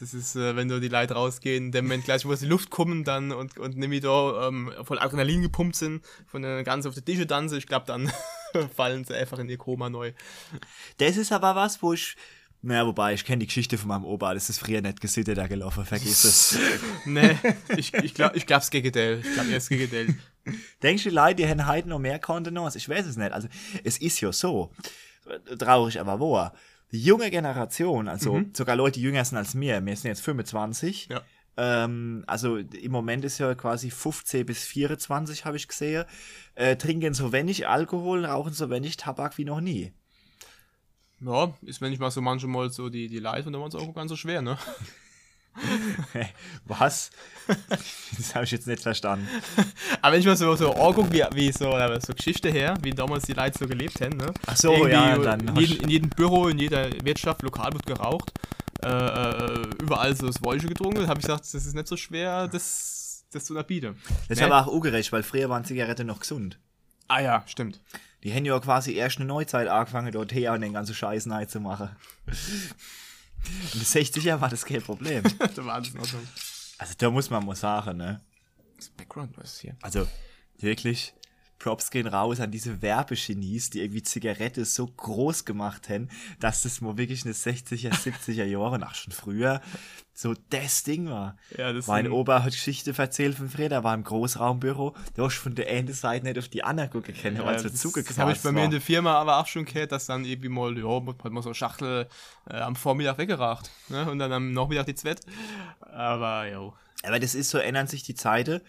Das ist, äh, wenn da die Leute rausgehen, dem Moment gleich, wo sie die Luft kommen dann und, und nämlich da ähm, voll Adrenalin gepumpt sind, von der ganz auf die Tische tanzen, ich glaube, dann *laughs* fallen sie einfach in ihr Koma neu. Das ist aber was, wo ich. Naja, wobei, ich kenne die Geschichte von meinem Opa, das ist früher nicht gesittet da gelaufen, vergiss es. *laughs* Nee, ich, ich glaube, ich glaub's Gegenteil. Ich glaube, erst Gegenteil. Denkst du, die Leute, die haben heute noch mehr Kontenance? Ich weiß es nicht. Also, es ist ja so, traurig aber wahr. Die junge Generation, also sogar Leute, die jünger sind als mir, wir sind jetzt 25, Ja. ähm, also im Moment ist ja quasi 15 bis 24, habe ich gesehen, äh, trinken so wenig Alkohol, rauchen so wenig Tabak wie noch nie. Ja, ist, wenn ich mal so manchmal so die, die Leute, und dann war es auch ganz so schwer, ne? *laughs* Was? das habe ich jetzt nicht verstanden. Aber wenn ich mal so, so angucke, wie, wie so, so Geschichte her, wie damals die Leute so gelebt haben, ne? Ach so, Irgendwie ja, dann in, hast- jedem, in jedem Büro, in jeder Wirtschaft, lokal wird geraucht. Äh, äh, überall so das Wolche getrunken. Habe ich gesagt, das ist nicht so schwer, das, das zu unterbieten. Das ist Ne? aber auch ungerecht, weil früher waren Zigaretten noch gesund. Ah ja, stimmt. Die haben ja quasi erst eine Neuzeit angefangen, dort her und den ganzen Scheiß neu zu machen. Und das 60 Jahre war das kein Problem. *laughs* da war alles in Ordnung. Also da muss man mal sagen, ne? Das Background, was ist hier? Also wirklich, Props gehen raus an diese Werbegenies, die irgendwie Zigarette so groß gemacht haben, dass das mal wirklich eine 60er, 70er Jahre, ach schon früher, so das Ding war. Ja, das mein Opa hat Geschichte erzählt von früher, der war im Großraumbüro, da hast du von der einen Seite nicht auf die andere gucken können, weil Ja, es so das, zugekratzt das habe ich bei mir in war. der Firma aber auch schon gehört, dass dann irgendwie mal, ja, hat man so eine Schachtel äh, am Vormittag weggeracht. Ne? Und dann am Nachmittag die Zwett. Aber, ja. Aber das ist so, ändern sich die Zeiten.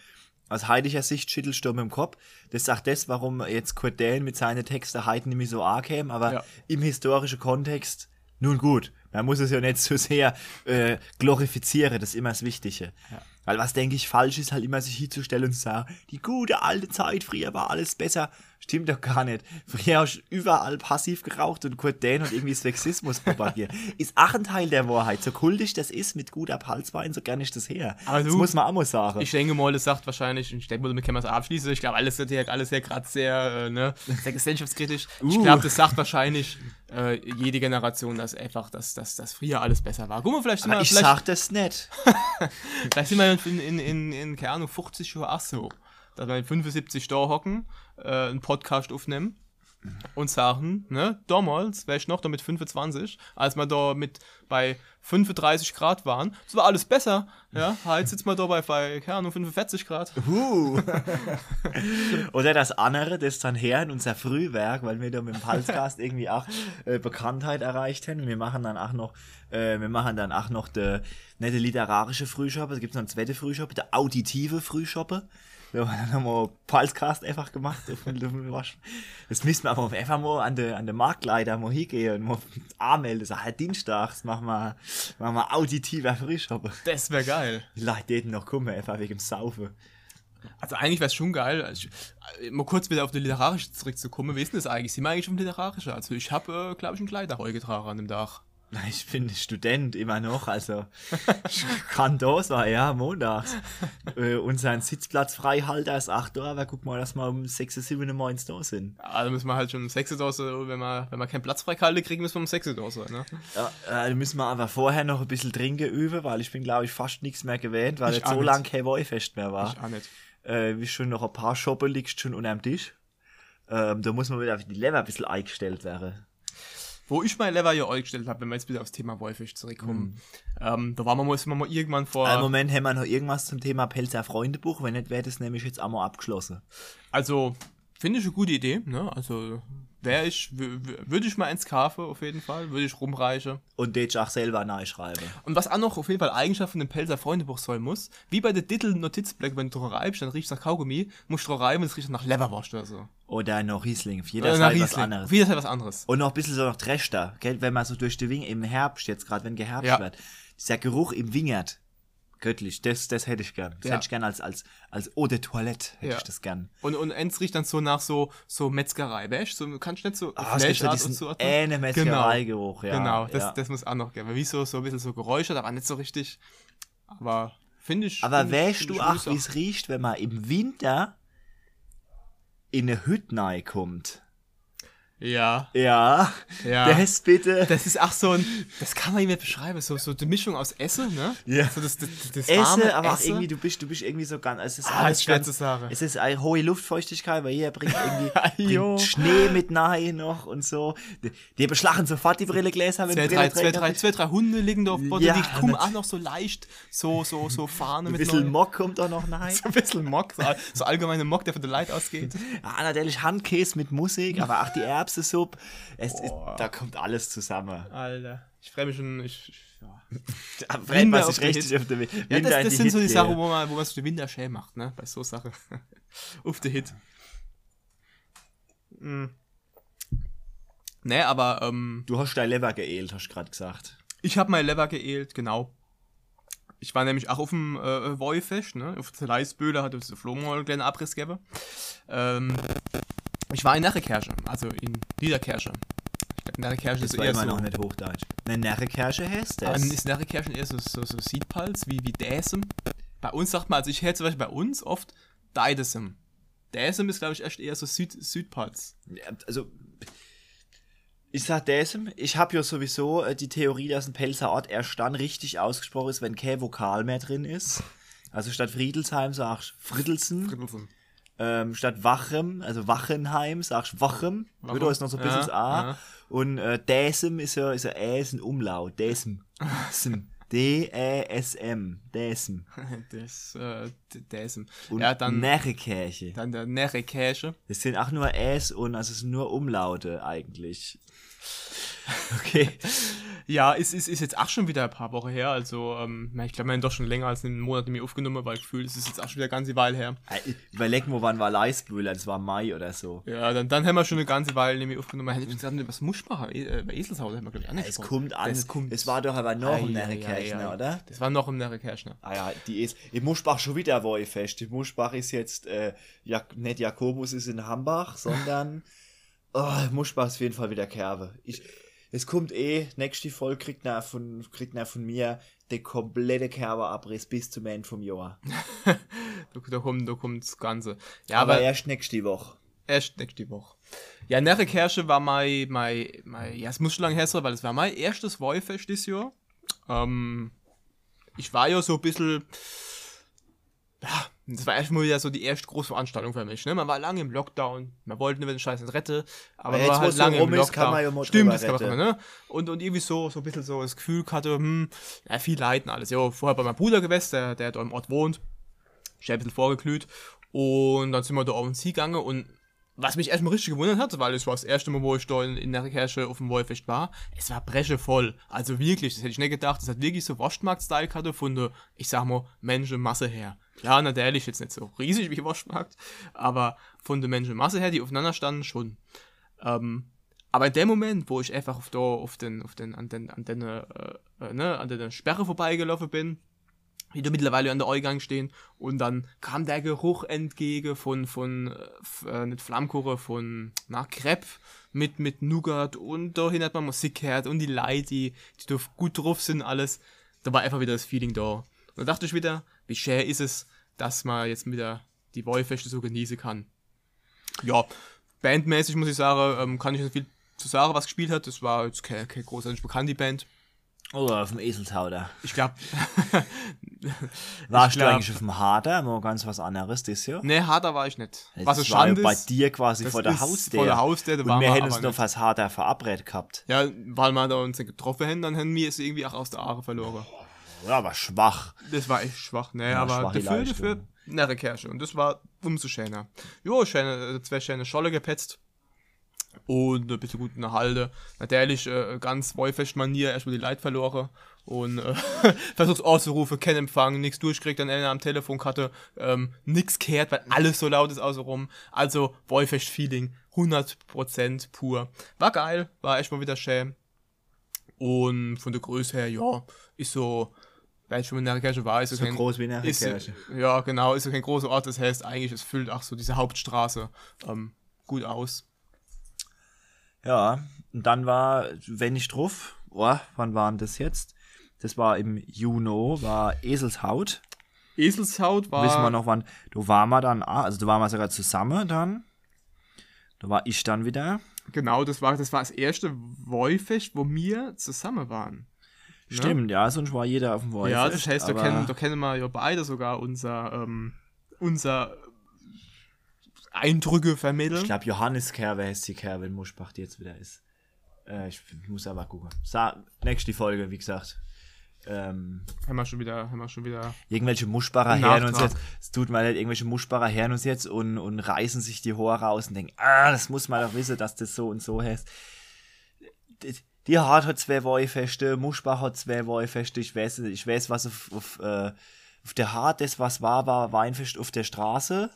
Aus heidlicher Sicht schüttelst du im Kopf. Das sagt das, warum jetzt Kurt Dehlen mit seinen Texten nicht mehr so arg käme, aber Ja. im historischen Kontext, nun gut. Man muss es ja nicht so sehr äh, glorifizieren, das ist immer das Wichtige. Weil was, denke ich, falsch ist, halt immer sich hinzustellen und zu sagen, die gute alte Zeit, früher war alles besser. Stimmt doch gar nicht. Früher hast du überall passiv geraucht und Kurt Dehn hat irgendwie Sexismus propagiert. Ist auch ein Teil der Wahrheit. So kultig das ist mit guter Palzwein, so gerne ich das her. Aber das du- muss man auch mal sagen. Ich denke mal, das sagt wahrscheinlich, ich denke mal, damit können wir es abschließen. Ich glaube, alles wird hier alles sehr gerade sehr, äh, ne, sehr gesellschaftskritisch. Ich Uh. glaube, das sagt wahrscheinlich äh, jede Generation, dass einfach, dass, dass, dass früher alles besser war. Guck mal, vielleicht sind Aber wir, ich vielleicht, sag das nicht. *laughs* vielleicht sind wir in, in, in, in, keine Ahnung, 50 Jahre auch so. Dass wir in 75 da hocken, äh, einen Podcast aufnehmen und sagen, ne, damals wäre ich noch da mit 25, als wir da mit bei 35 Grad waren, das war alles besser, ja, heute sitzen wir da bei, bei keine Ahnung, 45 Grad. Huh. Oder das andere, das dann her in unser Frühwerk, weil wir da mit dem Podcast *laughs* irgendwie auch äh, Bekanntheit erreicht haben. Wir machen dann auch noch, äh, wir machen dann auch noch de, nicht der literarische Frühschoppe, es gibt noch einen zweiten Frühschoppe, der auditive Frühschoppe. Da haben wir dann nochmal Podcast einfach gemacht. Das müssen wir aber einfach mal an den an de Marktleiter mal hingehen und mal anmelden. So, halt Dienstags machen wir, machen wir auditiver Frühschoppe. Das wäre geil. Die Leute täten noch kommen, einfach wegen dem Saufen. Also eigentlich wäre es schon geil, also ich, mal kurz wieder auf die literarische zurückzukommen. Wie ist denn das eigentlich? Sind wir eigentlich um literarische? Also ich habe, äh, glaube ich, ein Kleider heute getragen an dem Tag. Ich bin Student immer noch, also kann da sein, ja, montags. äh, unser Sitzplatzfreihalter ist 8 Uhr, aber guck mal, dass wir um 6, 7, 9 da sind. Also müssen wir halt schon um 6 Uhr, wenn wir, wenn wir keinen Platz freihalten kriegen, müssen wir um 6 Uhr sein, ne? Ja, äh, da müssen wir aber vorher noch ein bisschen trinken üben, weil ich bin, glaube ich, fast nichts mehr gewähnt, weil Ich jetzt so lange kein Wollfest mehr war. Ich auch nicht. Äh, wie schon noch ein paar Shoppen liegst schon unterm Tisch. Ähm, da muss man wieder auf die Lever ein bisschen eingestellt werden. Wo ich mein Lever ja eingestellt habe, wenn wir jetzt wieder aufs Thema Wolfisch zurückkommen, ähm, da waren wir mal, sind wir mal irgendwann vor, Im Moment haben wir noch irgendwas zum Thema Pelzer Freundebuch, wenn nicht, wäre das nämlich jetzt einmal abgeschlossen. also finde ich eine gute Idee, ne? Also wäre ich, würde ich mal ins Kafe auf jeden Fall, würde ich rumreichen. Und den ich auch selber schreiben. Und was auch noch auf jeden Fall Eigenschaft von dem Pelzer Freundebuch sein muss, wie bei der Dittel Notizblatt, wenn du reibst, dann riecht es nach Kaugummi, musst du reiben, es riecht nach Leberwurst oder so. Oder noch Riesling. Auf jeder Oder nach Seite was Riesling. anderes. Auf jeder Seite was anderes. Und noch ein bisschen so noch Trächter, gell? wenn man so durch die Winge im Herbst, jetzt gerade wenn geherbst Ja. wird, dieser Geruch im Wingert, göttlich, das, das hätte ich gern. Das Ja. hätte ich gern als, als, als Eau de Toilette, hätte Ja. ich das gern. Und, und eins riecht dann so nach so, so Metzgerei, weißt du? So, kannst du nicht so Ah, es gibt so Fleischart zuordnen? ähne Metzgerei-Geruch, ja. Genau, das, ja. das muss auch noch geben. Wie so, so ein bisschen so Geräusche, aber nicht so richtig. Aber finde ich. Aber find du auch, wie es riecht, wenn man im Winter in eine Hütte kommt? Ja, Ja, ja. das bitte. Das ist auch so ein, das kann man nicht beschreiben, so, so die Mischung aus Esse, ne? Ja. So das, das, das Esse, aber auch Esse. irgendwie, du bist, du bist irgendwie so ganz, es ist Ah, alles schwer zu sagen. Es ist eine hohe Luftfeuchtigkeit, weil jeder bringt irgendwie *laughs* bringt Schnee mit nahe noch und so. Die, die beschlachen sofort die Brillegläser, wenn Zwei, die drei, zwei, drei, zwei, drei Hunde liegen da auf dem Boden, Ja, die kommen auch noch so leicht, so, so, so Fahne Ein mit bisschen neu. Mock kommt da noch *laughs* nahe. So ein bisschen Mock, so, so allgemeine Mock, der von der Light ausgeht. Ja, natürlich Handkäse mit Musik, aber auch die Erbsensuppe. Es ist, da kommt alles zusammen. Alter, ich freue mich schon, ich, ja. Brennt man sich richtig Hit. auf der Ja, Winter das, das sind so die Hit Sachen, wo man, wo man so die Winter schön macht, ne? Bei so Sachen. *laughs* Auf der Hit. Mhm. Ne, aber ähm, Du hast dein Leber geehlt, hast du gerade gesagt. ich habe mein Lever geehlt, genau. Ich war nämlich auch auf dem äh, Woifest, ne? Auf der Leisböhle hat uns der Flo mal einen kleinen Abriss gegeben. Ähm, ich war in Nerrekirche, also in. Ich glaube, Nerrekirche ist eher so. noch nicht Hochdeutsch. Eine Närrekirsche heißt Aber das. ist Nerrekirchen eher so, so, so Siedpals wie, wie Däsem? Bei uns sagt man, also ich höre zum Beispiel bei uns oft Deidesem. Däsem ist, glaube ich, echt eher so Süd, Südpals. Ja, also ich sag das, ich habe ja sowieso äh, die Theorie, dass ein Pelzer Ort erst dann richtig ausgesprochen ist, wenn kein Vokal mehr drin ist. Also statt Friedelsheim sagst du Frittelsen. Ähm, statt Wachem, also Wachenheim, sagst du Wachem. Wieder ist noch so ein bisschen Ja, das A. ja. Und äh, Däsem ist ja, ist ja Ä, ist ein Umlaut. Däsem. D-E-S-M. *laughs* Däsem. das, äh, Däsem. Und Ja, dann, Närrekirche. dann der Närrekäse. Das sind auch nur Äs und also es sind nur Umlaute eigentlich. *laughs* Okay. Ja, ist, ist, ist jetzt auch schon wieder ein paar Wochen her. Also, ähm, ich glaube, wir haben doch schon länger als einen Monat mir aufgenommen, weil ich fühle, es ist jetzt auch schon wieder eine ganze Weile her. Äh, Überleg mal, wann war Leisbühler? Das war Mai oder so. Ja, dann, dann haben wir schon eine ganze Weile nämlich aufgenommen. Hätten wir gesagt, was Muschbacher, äh, bei Eselshaus haben wir, glaube ich, auch nicht Es kommt an. Das kommt. Es war doch aber noch ein ei, ei, Närrekirchner, ei. oder? Das war noch im Närrekirchner. Ah ja, die ist. In Muschbach schon wieder Wollfest. In Muschbach ist jetzt äh, Jak nicht Jakobus ist in Hambach, sondern *laughs* oh, Muschbach ist auf jeden Fall wieder Kerbe. Ich, es kommt eh, nächste Folge kriegt er von, kriegt er von mir den komplette Kerbeabriss bis zum Ende vom Jahr. *laughs* Da, kommt, da kommt das Ganze. Ja, Aber, aber, erst nächste Woche. erst nächste Woche. Ja, Närrekirche war mein, mein, mein, ja, es muss schon lange her sein, weil es war mein erstes Wollfest dieses Jahr. Ähm, ich war ja so ein bisschen, ja, das war erstmal wieder so die erste große Veranstaltung für mich. Ne? Man war lange im Lockdown, man wollte nicht den Scheiß nicht retten, aber Aber man jetzt, war halt lange im Lockdown. kann man ja Stimmt, das kann man machen, ne? Und, und irgendwie so, so ein bisschen so das Gefühl hatte, hm, ja, viel Leid und alles. Ja, vorher bei meinem Bruder gewesen, der, der da im Ort wohnt. Ich ein bisschen vorgeglüht. Und dann sind wir da auf den See gegangen und was mich erstmal richtig gewundert hat, weil es war das erste Mal, wo ich da in, in der Kirche auf dem Wollfest war, es war brechevoll. Also wirklich, das hätte ich nicht gedacht. Das hat wirklich so Waschmarkt-Style gehabt von der, ich sag mal, Menschenmasse her. Klar, natürlich jetzt nicht so riesig wie Waschmarkt, aber von der Menschenmasse her, die aufeinander standen, schon. Ähm, aber in dem Moment, wo ich einfach auf, da, auf den, auf den, an den, an den, äh, äh, ne, an der Sperre vorbeigelaufen bin, die da mittlerweile an der Eingang stehen und dann kam der Geruch entgegen von, von, äh, äh, nicht Flammkuchen, von, na, Crepe mit, mit Nougat und dahin hat man Musik gehört und die Leute, die, die gut drauf sind, alles. Da war einfach wieder das Feeling da. Und da dachte ich wieder, wie schön ist es, dass man jetzt wieder die Wollfeste so genießen kann. Ja, bandmäßig muss ich sagen, ähm, kann ich nicht viel zu sagen, was gespielt hat. Das war jetzt keine, keine großartig bekannte Band. Oder auf dem Eselshauder. Ich glaube, *laughs* Warst glaub- du eigentlich auf dem Harder? Mal ganz was anderes das Jahr? nee, harter war ich nicht. Was so das war ja schade bei dir quasi das vor der Haustür. vor der Haustür, da Und waren wir hätten uns noch fast Harder verabredet gehabt. Ja, weil wir da uns nicht getroffen haben, dann haben wir es irgendwie auch aus der Aare verloren. Ja, aber schwach. Das war echt schwach, ne, Ja, aber dafür, Leistung. dafür, nette Kirche. Und das war umso schöner. Jo, schöne, zwei schöne Scholle gepetzt. Und ein bisschen gut in der Halde. Natürlich, äh, ganz Wollfest-Manier, erstmal die Leute verloren. Und äh, *laughs* versucht auszurufen, kein Empfang, nichts durchkriegt, dann einer am Telefon hatte, ähm, nix kehrt, weil alles so laut ist außenrum. Also Wollfest-Feeling, 100% pur. War geil, war echt mal wieder schön. Und von der Größe her, ja, ist so, weil ich schon in der Kirche war, ist So kein, groß wie eine ist, Kirche. Ja, genau, ist so kein großer Ort, das heißt eigentlich, es füllt auch so diese Hauptstraße ähm, gut aus. Ja, und dann war, wenn ich drauf, oh, wann war denn das jetzt? Das war im Juni, war Eselshaut. Eselshaut war. Wissen wir noch wann, da waren wir dann, ah, also da waren wir sogar zusammen dann. Da war ich dann wieder. Genau, das war, das war das erste Wollfest, wo wir zusammen waren. Stimmt, ja, sonst war jeder auf dem Wolf. ja, das heißt, da kennen, da kennen wir ja beide sogar unser, ähm, unser Eindrücke vermitteln. Ich glaube, Johannes Kerbe heißt die Kerbe in Muschbach, die jetzt wieder ist. Äh, ich muss aber gucken. Sa nächste Folge, wie gesagt. Ähm, haben wir schon wieder, haben wir schon wieder. irgendwelche Muschbacher hören uns jetzt, es tut mir leid, irgendwelche Muschbacher hören uns jetzt und, und reißen sich die Haare raus und denken, ah, das muss man doch wissen, dass das so und so heißt. Die- Die Hart hat zwei Wollfeste, Muschbach hat zwei Wollfeste, ich weiß, ich weiß, was auf, auf, äh, auf der Hart, das was war, war Weinfest auf der Straße.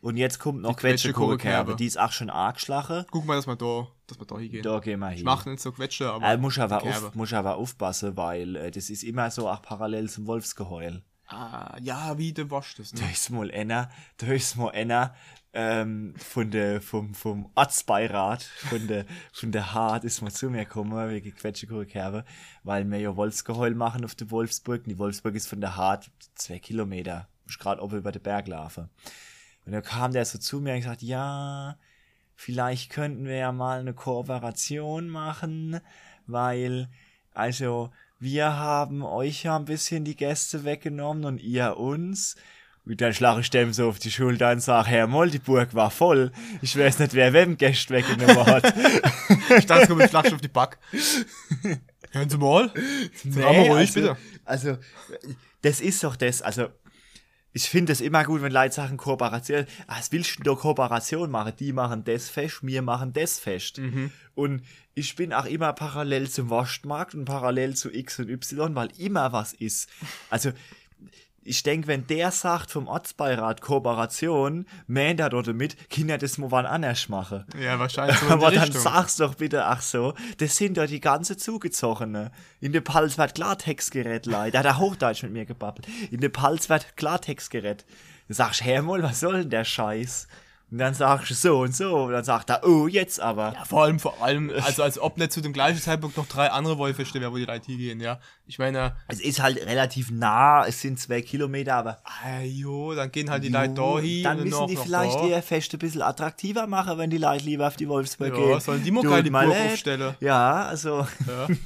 Und jetzt kommt noch Mhm. Die Quetsche Kurkerbe. die ist auch schon arg schlache. Guck mal, dass wir da, dass wir da hingehen. Da gehen wir hin. Ich mach nicht so Quetsche, aber. Äh, muss aber, auf, muss aber aufpassen, weil äh, das ist immer so auch parallel zum Wolfsgeheul. Ah, ja, wie du waschst das, ne? Da ist mal einer, da ist mal einer ähm, von der, vom, vom Ortsbeirat, von der, von der Hart ist mal zu mir gekommen, wegen Quetschekurkerbe, weil wir ja Wolfsgeheul machen auf der Wolfsburg. Und die Wolfsburg ist von der Hart zwei Kilometer. Gerade oben über den Berg laufen. Und dann kam der so zu mir und gesagt, ja, vielleicht könnten wir ja mal eine Kooperation machen, weil, also, wir haben euch ja ein bisschen die Gäste weggenommen und ihr uns. Und dann schlage ich dem so auf die Schulter und sage, Herr Moll, die Burg war voll. Ich weiß nicht, wer wem Gäste weggenommen hat. *laughs* Ich dachte, komm, ich schlag auf die Back. Hören Sie mal. Nee, mal ruhig, also, bitte. Also, das ist doch das. Also, ich finde es immer gut, wenn Leute sagen Kooperation. Was willst du denn da Kooperation machen? Die machen das fest, wir machen das fest. Mhm. Und ich bin auch immer parallel zum Wurstmarkt und parallel zu X und Y, weil immer was ist. Also, ich denke, wenn der sagt vom Ortsbeirat Kooperation, mäht er dort mit, Kinder das mal wann anders machen. Ja, wahrscheinlich so *laughs* Aber dann Richtung. sag's doch bitte, ach so, das sind doch die ganze Zugezogene. In der Pals wird Klartextgerät leid. Da hat er Hochdeutsch mit mir gebabbelt. In der Pals wird Klartextgerät. Dann sagst Herr Moll, was soll denn der Scheiß? Und dann sagst du so und so. Und dann sagt er, oh, jetzt aber. Ja, vor allem, vor allem, also als ob nicht zu dem gleichen Zeitpunkt noch drei andere Wollfeste wären, wo die IT gehen, ja. Ich meine, Es ist halt relativ nah, es sind zwei Kilometer, aber ah, jo, dann gehen halt die Leute da hin dann müssen noch, die noch vielleicht da. ihr Fest ein bisschen attraktiver machen, wenn die Leute lieber auf die Wolfsburg Ja, gehen. sollen die geil die Burg aufstellen. Ja, also, Ja. *laughs*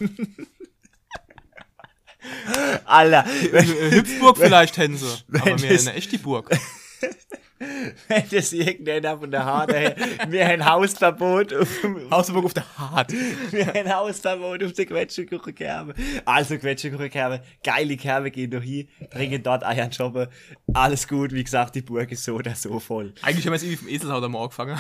Alter, Hüpfburg vielleicht hätten sie, aber mehr das- eine echte Burg. *laughs* wenn das irgendeiner von der Harte mir ein Hausverbot auf, Außerburg auf der Hart. mir ein Hausverbot auf der Quetschekuchenkerbe. Also Quetschekuchenkerbe, geile Kerbe gehen doch hin, bringen dort Eiern shoppen. Alles gut, wie gesagt, die Burg ist so oder so voll. Eigentlich haben wir jetzt irgendwie vom Eselshauter mal angefangen.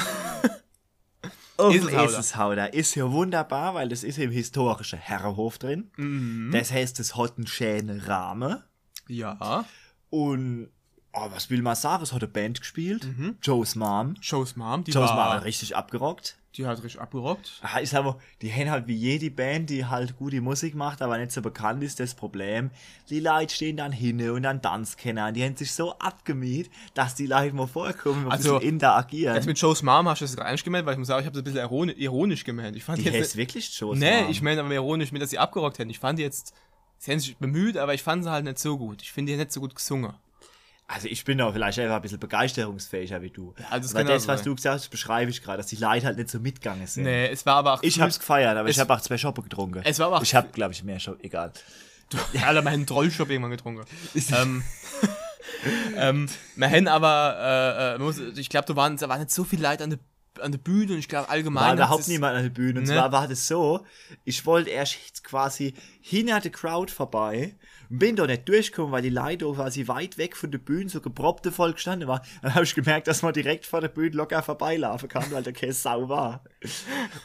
Auf dem Eselshauder. Eselshauder ist ja wunderbar, weil das ist im historischen Herrenhof drin. Mhm. Das heißt, es hat einen schönen Rahmen. Ja. Und, oh, was will man sagen? Es hat eine Band gespielt. Joe's Mom. Joe's Mom, die Joe's Mom war, hat richtig abgerockt. die hat richtig abgerockt. Ah, Ich sag mal, die haben halt wie jede Band, die halt gute Musik macht, aber nicht so bekannt ist, das Problem. Die Leute stehen dann hin und dann Tanzkenner. Die haben sich so abgemietet, dass die Leute mal vorkommen und ein Also, bisschen interagieren. Jetzt mit Joe's Mom hast du das gar nicht gemeint, weil ich muss sagen, ich habe das ein bisschen ironi ironisch gemeint. Ich fand die jetzt heißt wirklich Joe's Nee, Mom. ich meine aber ironisch mit, dass sie abgerockt hätten. Ich fand die jetzt, sie haben sich bemüht, aber ich fand sie halt nicht so gut. Ich finde die nicht so gut gesungen. Also ich bin auch vielleicht einfach ein bisschen begeisterungsfähiger wie du. Das aber das, was sein. du gesagt hast, beschreibe ich gerade, dass die Leute halt nicht so mitgegangen sind. Nee, es war aber auch Ich hab's gefeiert, aber ich habe auch zwei Shoppen getrunken. Es war aber auch- ich habe, glaube ich, mehr Shoppen. Egal. Ja, Alter, wir haben einen Trollshop irgendwann getrunken. *laughs* ähm, *laughs* ähm, wir haben aber, äh, äh, muss, ich glaube, da waren, da waren nicht so viele Leute an der, an der Bühne und ich glaube allgemein. War überhaupt niemand an der Bühne. Und Ne. zwar war das so, ich wollte erst quasi hinter der Crowd vorbei und bin da nicht durchgekommen, weil die Leute quasi weit weg von der Bühne so geproppte voll gestanden war. *laughs* Dann habe ich gemerkt, dass man direkt vor der Bühne locker vorbeilaufen kann, weil der keine Sau war.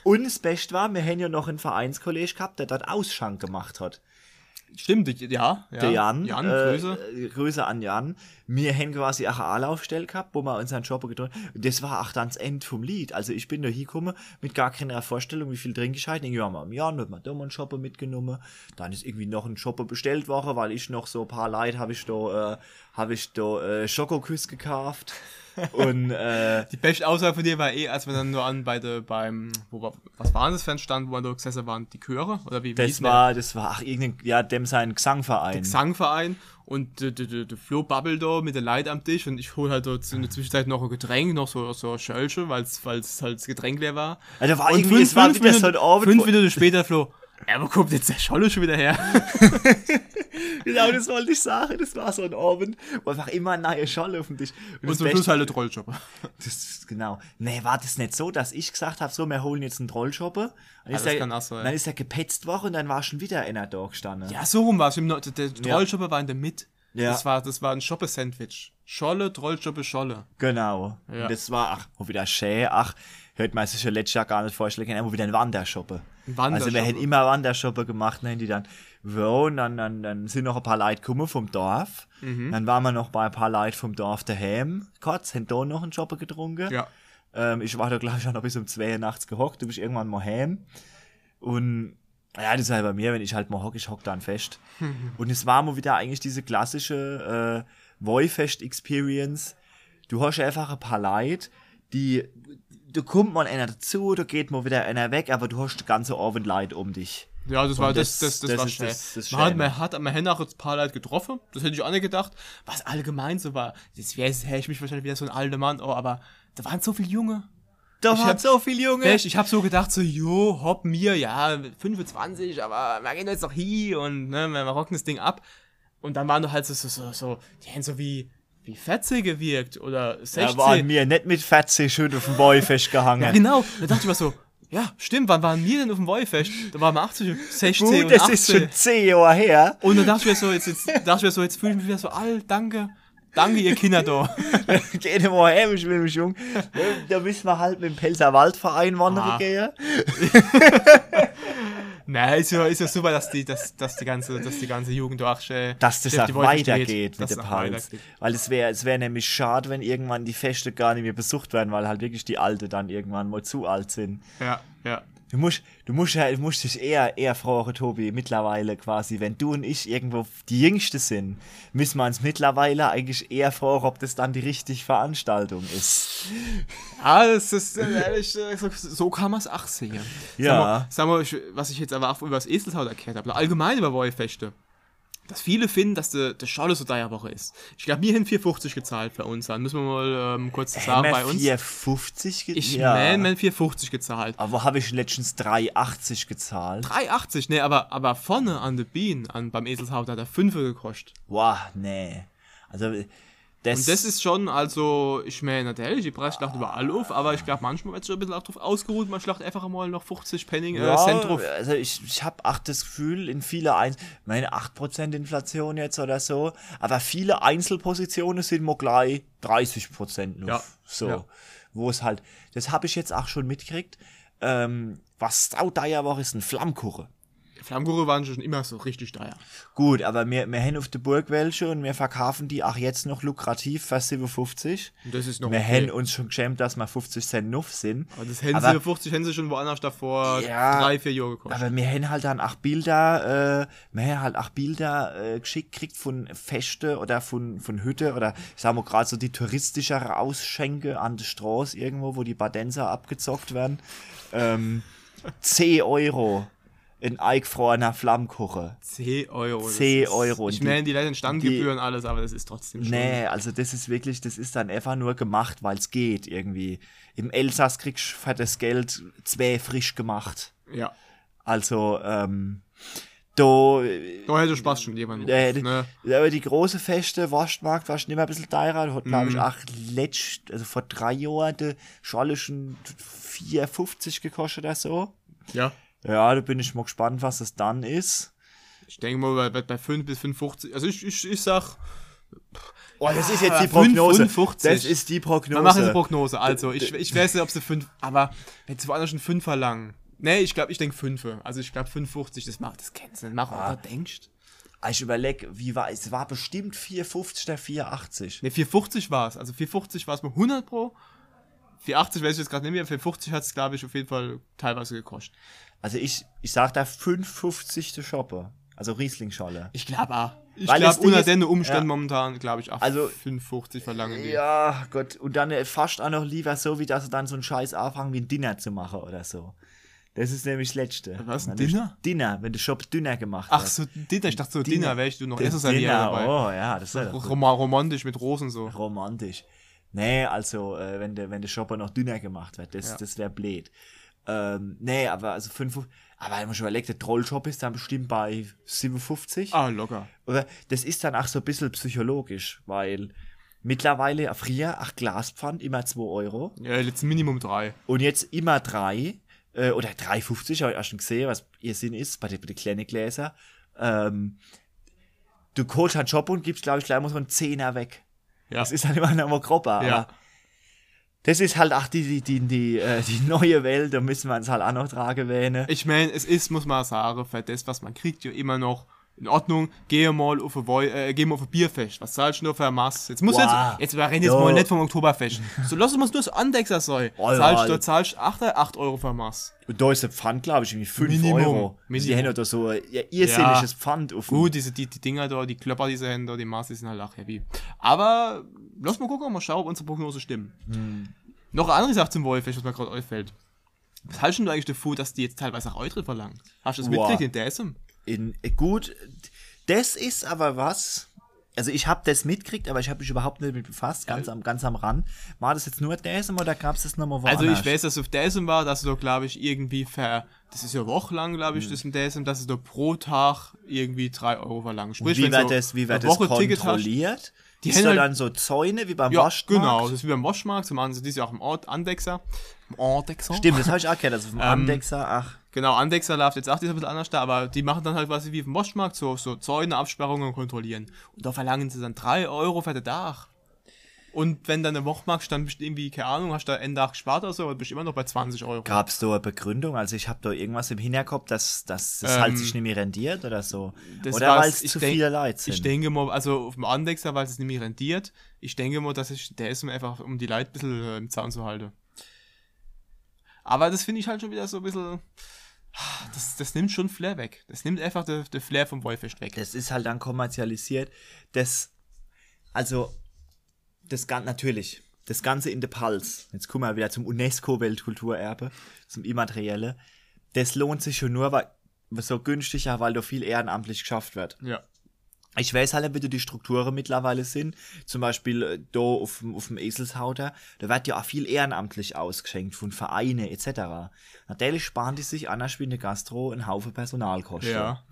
Und das Beste war, wir haben ja noch einen Vereinskollege gehabt, der dort Ausschank gemacht hat. Stimmt, ja. ja der Jan. Jan, äh, Grüße. Grüße an Jan. Wir haben quasi auch eine Anlaufstelle gehabt, wo wir unseren Shopper gedrückt Und das war auch dann das Ende vom Lied. Also ich bin da hingekommen mit gar keiner Vorstellung, wie viel trinke ich halt. Irgendwie haben wir am Jan, hat man da mal einen Shopper mitgenommen. Dann ist irgendwie noch ein Shopper bestellt worden, weil ich noch so ein paar Leute habe ich da, äh, habe ich da äh, Schokoküss gekauft. *laughs* Und äh, Die beste Aussage von dir war eh, als wir dann nur an bei der, beim, wo war, was war das für ein Stand, wo wir da gesessen waren? Die Chöre? Oder wie, wie das der? war, das war, ach, irgendein, ja, dem sein Gesangverein. Gesangverein und der, der, der, der Flo babbelt da mit der Leid am Tisch und ich hole halt dort in der Zwischenzeit noch ein Getränk, noch so, so ein Schölche, weil es halt das Getränk leer war. Also war Und irgendwie, es war wieder so ein Abend, fünf Minuten später Flo, ja, wo kommt jetzt der Scholle schon wieder her? *laughs* Genau, das wollte ich sagen. Das war so ein Abend, wo einfach immer ein neuer Schall auf dem Tisch. Und das zum Schluss halt der Trolljob. *laughs* Das ist genau. Nee, war das nicht so, dass ich gesagt habe, so, wir holen jetzt einen Trollshopper? Dann, ist er- kann auch sein. dann ist er gepetzt worden und dann war schon wieder einer da gestanden. Ja, so rum war es. Der, der Trolljob war in der Mitte. Ja. Das war, das war ein Shoppe-Sandwich. Scholle, Trolljob, Scholle. Genau. Ja. Und das war, ach, wieder schön, ach, hört man sich schon letztes Jahr gar nicht vorstellen können, wo wieder ein Wandershoppe. Ein Wandershoppe. Also wir hätten immer Wandershoppe gemacht, dann haben die dann, wo, und dann, dann, dann sind noch ein paar Leute gekommen vom Dorf. Mhm. Dann waren wir noch bei ein paar Leuten vom Dorf daheim, kurz, haben da noch einen Shoppe getrunken. Ja. Ähm, ich war da gleich auch noch bis um 2 Uhr nachts gehockt, du bist irgendwann mal heim. Und ja, das ist halt bei mir, wenn ich halt mal hock, ich hock dann fest. *laughs* Und es war mal wieder eigentlich diese klassische äh, Woifest-Experience. Du hast einfach ein paar Leute, die, da kommt mal einer dazu, da geht mal wieder einer weg, aber du hast die ganze Abend Leid um dich. Ja, das war Und das, das- das, das, das war schön. das- das man, hat, Schöne. man hat, man hat auch ein paar Leute getroffen, das hätte ich auch nicht gedacht. Was allgemein so war, das wäre ich mich wahrscheinlich wieder so ein alter Mann, oh, aber da waren so viele Junge. Da Ich waren hab- so viele Junge. Echt, ich habe so gedacht, so, jo, hopp mir, ja, 25, aber wir gehen jetzt noch hier und ne, wir, wir rocken das Ding ab. Und dann waren doch halt so, so, so, so die haben so wie wie 40 gewirkt oder 16. Da waren wir nicht mit 40 schön auf dem Boy festgehangen. Ja, genau. Da dachte ich mir so, ja, stimmt, wann waren wir denn auf dem Wollfest? Da waren wir 80, 16 Gut, und das 18. ist schon 10 Jahre her. Und dann dachte ich mir so, jetzt, jetzt dachte ich mir so, jetzt fühle ich mich wieder so alt, danke. Danke, ihr Kinder da. *laughs* Geh mal her, ich will mich jung. Da müssen wir halt mit dem Pelzer Waldverein wandern Ah. gehen. *laughs* Nein, ist ja, ist ja super, dass die, dass, dass die ganze, dass die ganze Jugend durch, äh, Dass das auch weitergeht mit auch Pals. weitergeht. Weil es wäre es wär nämlich schade, wenn irgendwann die Feste gar nicht mehr besucht werden, weil halt wirklich die Alte dann irgendwann mal zu alt sind. Ja, ja. Du musst, du musst, ja, du musst dich eher, eher fragen, Tobi, mittlerweile quasi, wenn du und ich irgendwo die Jüngste sind, müssen wir uns mittlerweile eigentlich eher fragen, ob das dann die richtige Veranstaltung ist. Ah, das ist äh, ehrlich, äh, so, kann man es auch sehen. Ja. Sag mal, sag mal, was ich jetzt aber auch über das Eselshaus erklärt habe, allgemein über Wollfeste. Dass viele finden, dass der, der Schale so teuer Woche ist. Ich glaube, wir haben 4,50 gezahlt bei uns. Dann müssen wir mal ähm, kurz sagen Haben wir bei uns. 4,50 ge- Ich ja. meine, wir haben 4,50 gezahlt. Aber habe ich letztens 3,80 gezahlt? 3,80, ne, aber, aber vorne an der Bean, an, beim Eselshaus, hat er 5 gekostet. Boah, nee. Also, das, Und das ist schon, also, ich meine, natürlich, die Preis schlacht überall auf, aber ich glaube, manchmal wird es schon ein bisschen auch drauf ausgeruht, man schlacht einfach mal noch 50 Penning äh, ja, Cent drauf. also ich, ich habe auch das Gefühl, in viele, Ein meine 8% Inflation jetzt oder so, aber viele Einzelpositionen sind mal gleich 30% nur. Ja, So, ja. wo es halt, das habe ich jetzt auch schon mitgekriegt, ähm, was sauteuer war, ist ein Flammkuchen. Flammkuchen waren schon immer so richtig teuer. Gut, aber wir, wir haben auf der Burg welche und wir verkaufen die auch jetzt noch lukrativ für 57. Und das ist noch Wir okay. haben uns schon geschämt, dass wir 50 Cent nuff sind. Aber das Hänse Aber- 50 Hänse schon woanders davor Ja, drei, vier Jahre gekostet. Aber wir haben halt dann auch Bilder, äh, wir haben halt auch Bilder äh, geschickt kriegt von Feste oder von, von Hütte oder ich sag mal gerade so die touristischere Ausschenke an der Straße irgendwo, wo die Badenser abgezockt werden. Ähm, 10 Euro in eingefrorener Flammkuche. 10 Euro. das 10 ist- Euro. Ich Und die- meine, die leiden Standgebühren alles, aber das ist trotzdem schon. Nee, also das ist wirklich, das ist dann einfach nur gemacht, weil es geht irgendwie. Im Elsass kriegst du für das Geld zwei frisch gemacht. Ja. Also, ähm, da, Da hätte Spaß schon jemand. äh, ne? aber die große Feste, Wurstmarkt, war schon immer ein bisschen teurer. Hat, glaube ich, Mhm. auch letzt, also vor drei Jahren, der Scholle schon 4,50 gekostet oder so. Ja. Ja, da bin ich mal gespannt, was es dann ist. Ich denke mal, bei, bei 5 bis 55. Also ich, ich, ich sag, Oh, das ist jetzt die fünf- Prognose. 55. Das ist die Prognose. wir machen eine Prognose. Also, ich, ich weiß nicht, ob sie 5, aber wenn sie woanders schon 5 verlangen. Nee, ich glaube, ich denke 5. Also ich glaube 55, das macht, das kennst du nicht. Mach, Ah. du denkst. Ah, Ich überlege, wie war es? war bestimmt 4,50 oder 4,80. Ne, 450 war es. Also 450 war es mit 100 pro. 480 weiß ich jetzt gerade nicht mehr. 450 hat es, glaube ich, auf jeden Fall teilweise gekostet. Also ich, ich sag da 5,50 der Shopper. Also Riesling-Scholle. Ich glaube auch. Ich glaube, unter ist- den Umständen ja. momentan, glaube ich, auch Also- 550 verlangen die. Ja, Gott. Und dann äh, fast auch noch lieber so, wie dass sie dann so einen Scheiß anfangen, wie ein Dinner zu machen oder so. Das ist nämlich das Letzte. Was, ein Dinner? Dinner, wenn der Shop dünner gemacht Ach wird. so, Dinner. Ich dachte so, Dinner. Dinner, wäre ich du noch servieren Dinner, dabei. Oh ja, das ist doch Rom romantisch mit Rosen so. romantisch. Nee, also, äh, wenn der, wenn der Shopper noch dünner gemacht wird, das, Ja. das wäre blöd. Ähm, nee, aber also 5, aber wenn man schon überlegt, der Trollshop ist dann bestimmt bei 57. Ah, locker. Oder das ist dann auch so ein bisschen psychologisch, weil mittlerweile, früher, ach Glaspfand, immer 2 Euro Ja, jetzt Minimum drei. und jetzt immer 3 äh, oder 3,50, habe ich auch schon gesehen, was ihr Sinn ist, bei den, bei den kleinen Gläser. Ähm, du holst einen Shop und gibst, glaube ich, gleich mal so einen Zehner weg. Ja. Das ist halt immer noch mal grob, aber Ja. Das ist halt auch die, die, die, die, äh, die neue Welt, da müssen wir uns halt auch noch tragen wähnen. Ich meine, es ist, muss man sagen, für das, was man kriegt, ja immer noch in Ordnung. Gehe mal auf ein, äh, geh mal auf ein Bierfest. Was zahlst du nur für eine Masse? Jetzt muss Wow. jetzt, jetzt wir reden jetzt Jo. mal nicht vom Oktoberfest. So, lass uns nur so Andexer sein. Oh, zahlst, ja. du zahlst 8, 8 Euro für eine Masse. Und da ist der Pfand, glaube ich, irgendwie 5 Minimum. Euro. Also die Minimum. haben ja da so ein ja, irrsinniges Pfand auf Gut, diese, die, die Dinger da, die Klöpper, die sie haben da, die sind halt auch heavy. Aber, lass mal gucken, mal schauen, ob unsere Prognose stimmt. Hm. Noch eine andere Sache zum Wollfest, was mir gerade auffällt. Was hältst du eigentlich davon, dass die jetzt teilweise auch Eutre verlangen? Hast du das Boah. mitgekriegt in DSM? in äh, gut das ist aber was also ich habe das mitgekriegt aber ich habe mich überhaupt nicht mit befasst ganz am ganz am Rand war das jetzt nur DSM oder gab es das nochmal woanders Also ich weiß, dass es auf DSM war, dass du da, glaube ich, irgendwie ver... Das ist ja wochenlang, glaube Hm. ich, das im DSM, dass du da pro Tag irgendwie 3 Euro verlangen. Und Sprich, wie wenn wird so das wie wird das hast- kontrolliert Die ist da halt- dann so Zäune wie beim Ja, Waschmarkt? genau. Das ist wie beim Waschmarkt. Zum anderen, die ist ja auch im Ort Andexer. Im Andexer? Stimmt, das habe ich auch gehört. Also vom Ähm, Andexer, ach. Genau, Andexer läuft jetzt auch die ist ein bisschen anders da, aber die machen dann halt quasi wie im Waschmarkt so, so Zäune, Absperrungen kontrollieren. Und da verlangen sie dann 3 Euro für den Dach. Und wenn dann der Wachmarkt dann bist du irgendwie, keine Ahnung, hast du einen Tag gespart oder so, aber bist du immer noch bei 20 Euro. Gab es da eine Begründung? Also ich habe da irgendwas im Hinterkopf, dass, dass das Ähm, halt sich nicht mehr rendiert oder so. Oder weil es zu denk- viele Leute sind. Ich denke mal, also auf dem Andexer, weil es nicht mehr rentiert, ich denke mal, dass ich, der ist mir einfach, um die Leute ein bisschen äh, im Zaun zu halten. Aber das finde ich halt schon wieder so ein bisschen, das, das nimmt schon Flair weg. Das nimmt einfach den der Flair vom Wollfest weg. das ist halt dann kommerzialisiert. Das, also, das Ganze, natürlich, das Ganze in der Pals, jetzt kommen wir wieder zum UNESCO-Weltkulturerbe, zum Immaterielle, das lohnt sich schon nur, weil so günstiger, weil da viel ehrenamtlich geschafft wird. Ja. Ich weiß halt wie du die Strukturen mittlerweile sind. Zum Beispiel äh, da auf, dem- auf dem Eselshauter, da wird ja auch viel ehrenamtlich ausgeschenkt von Vereine etc. Natürlich sparen die sich anders wie in der Gastro einen Haufen Personalkosten. Ja.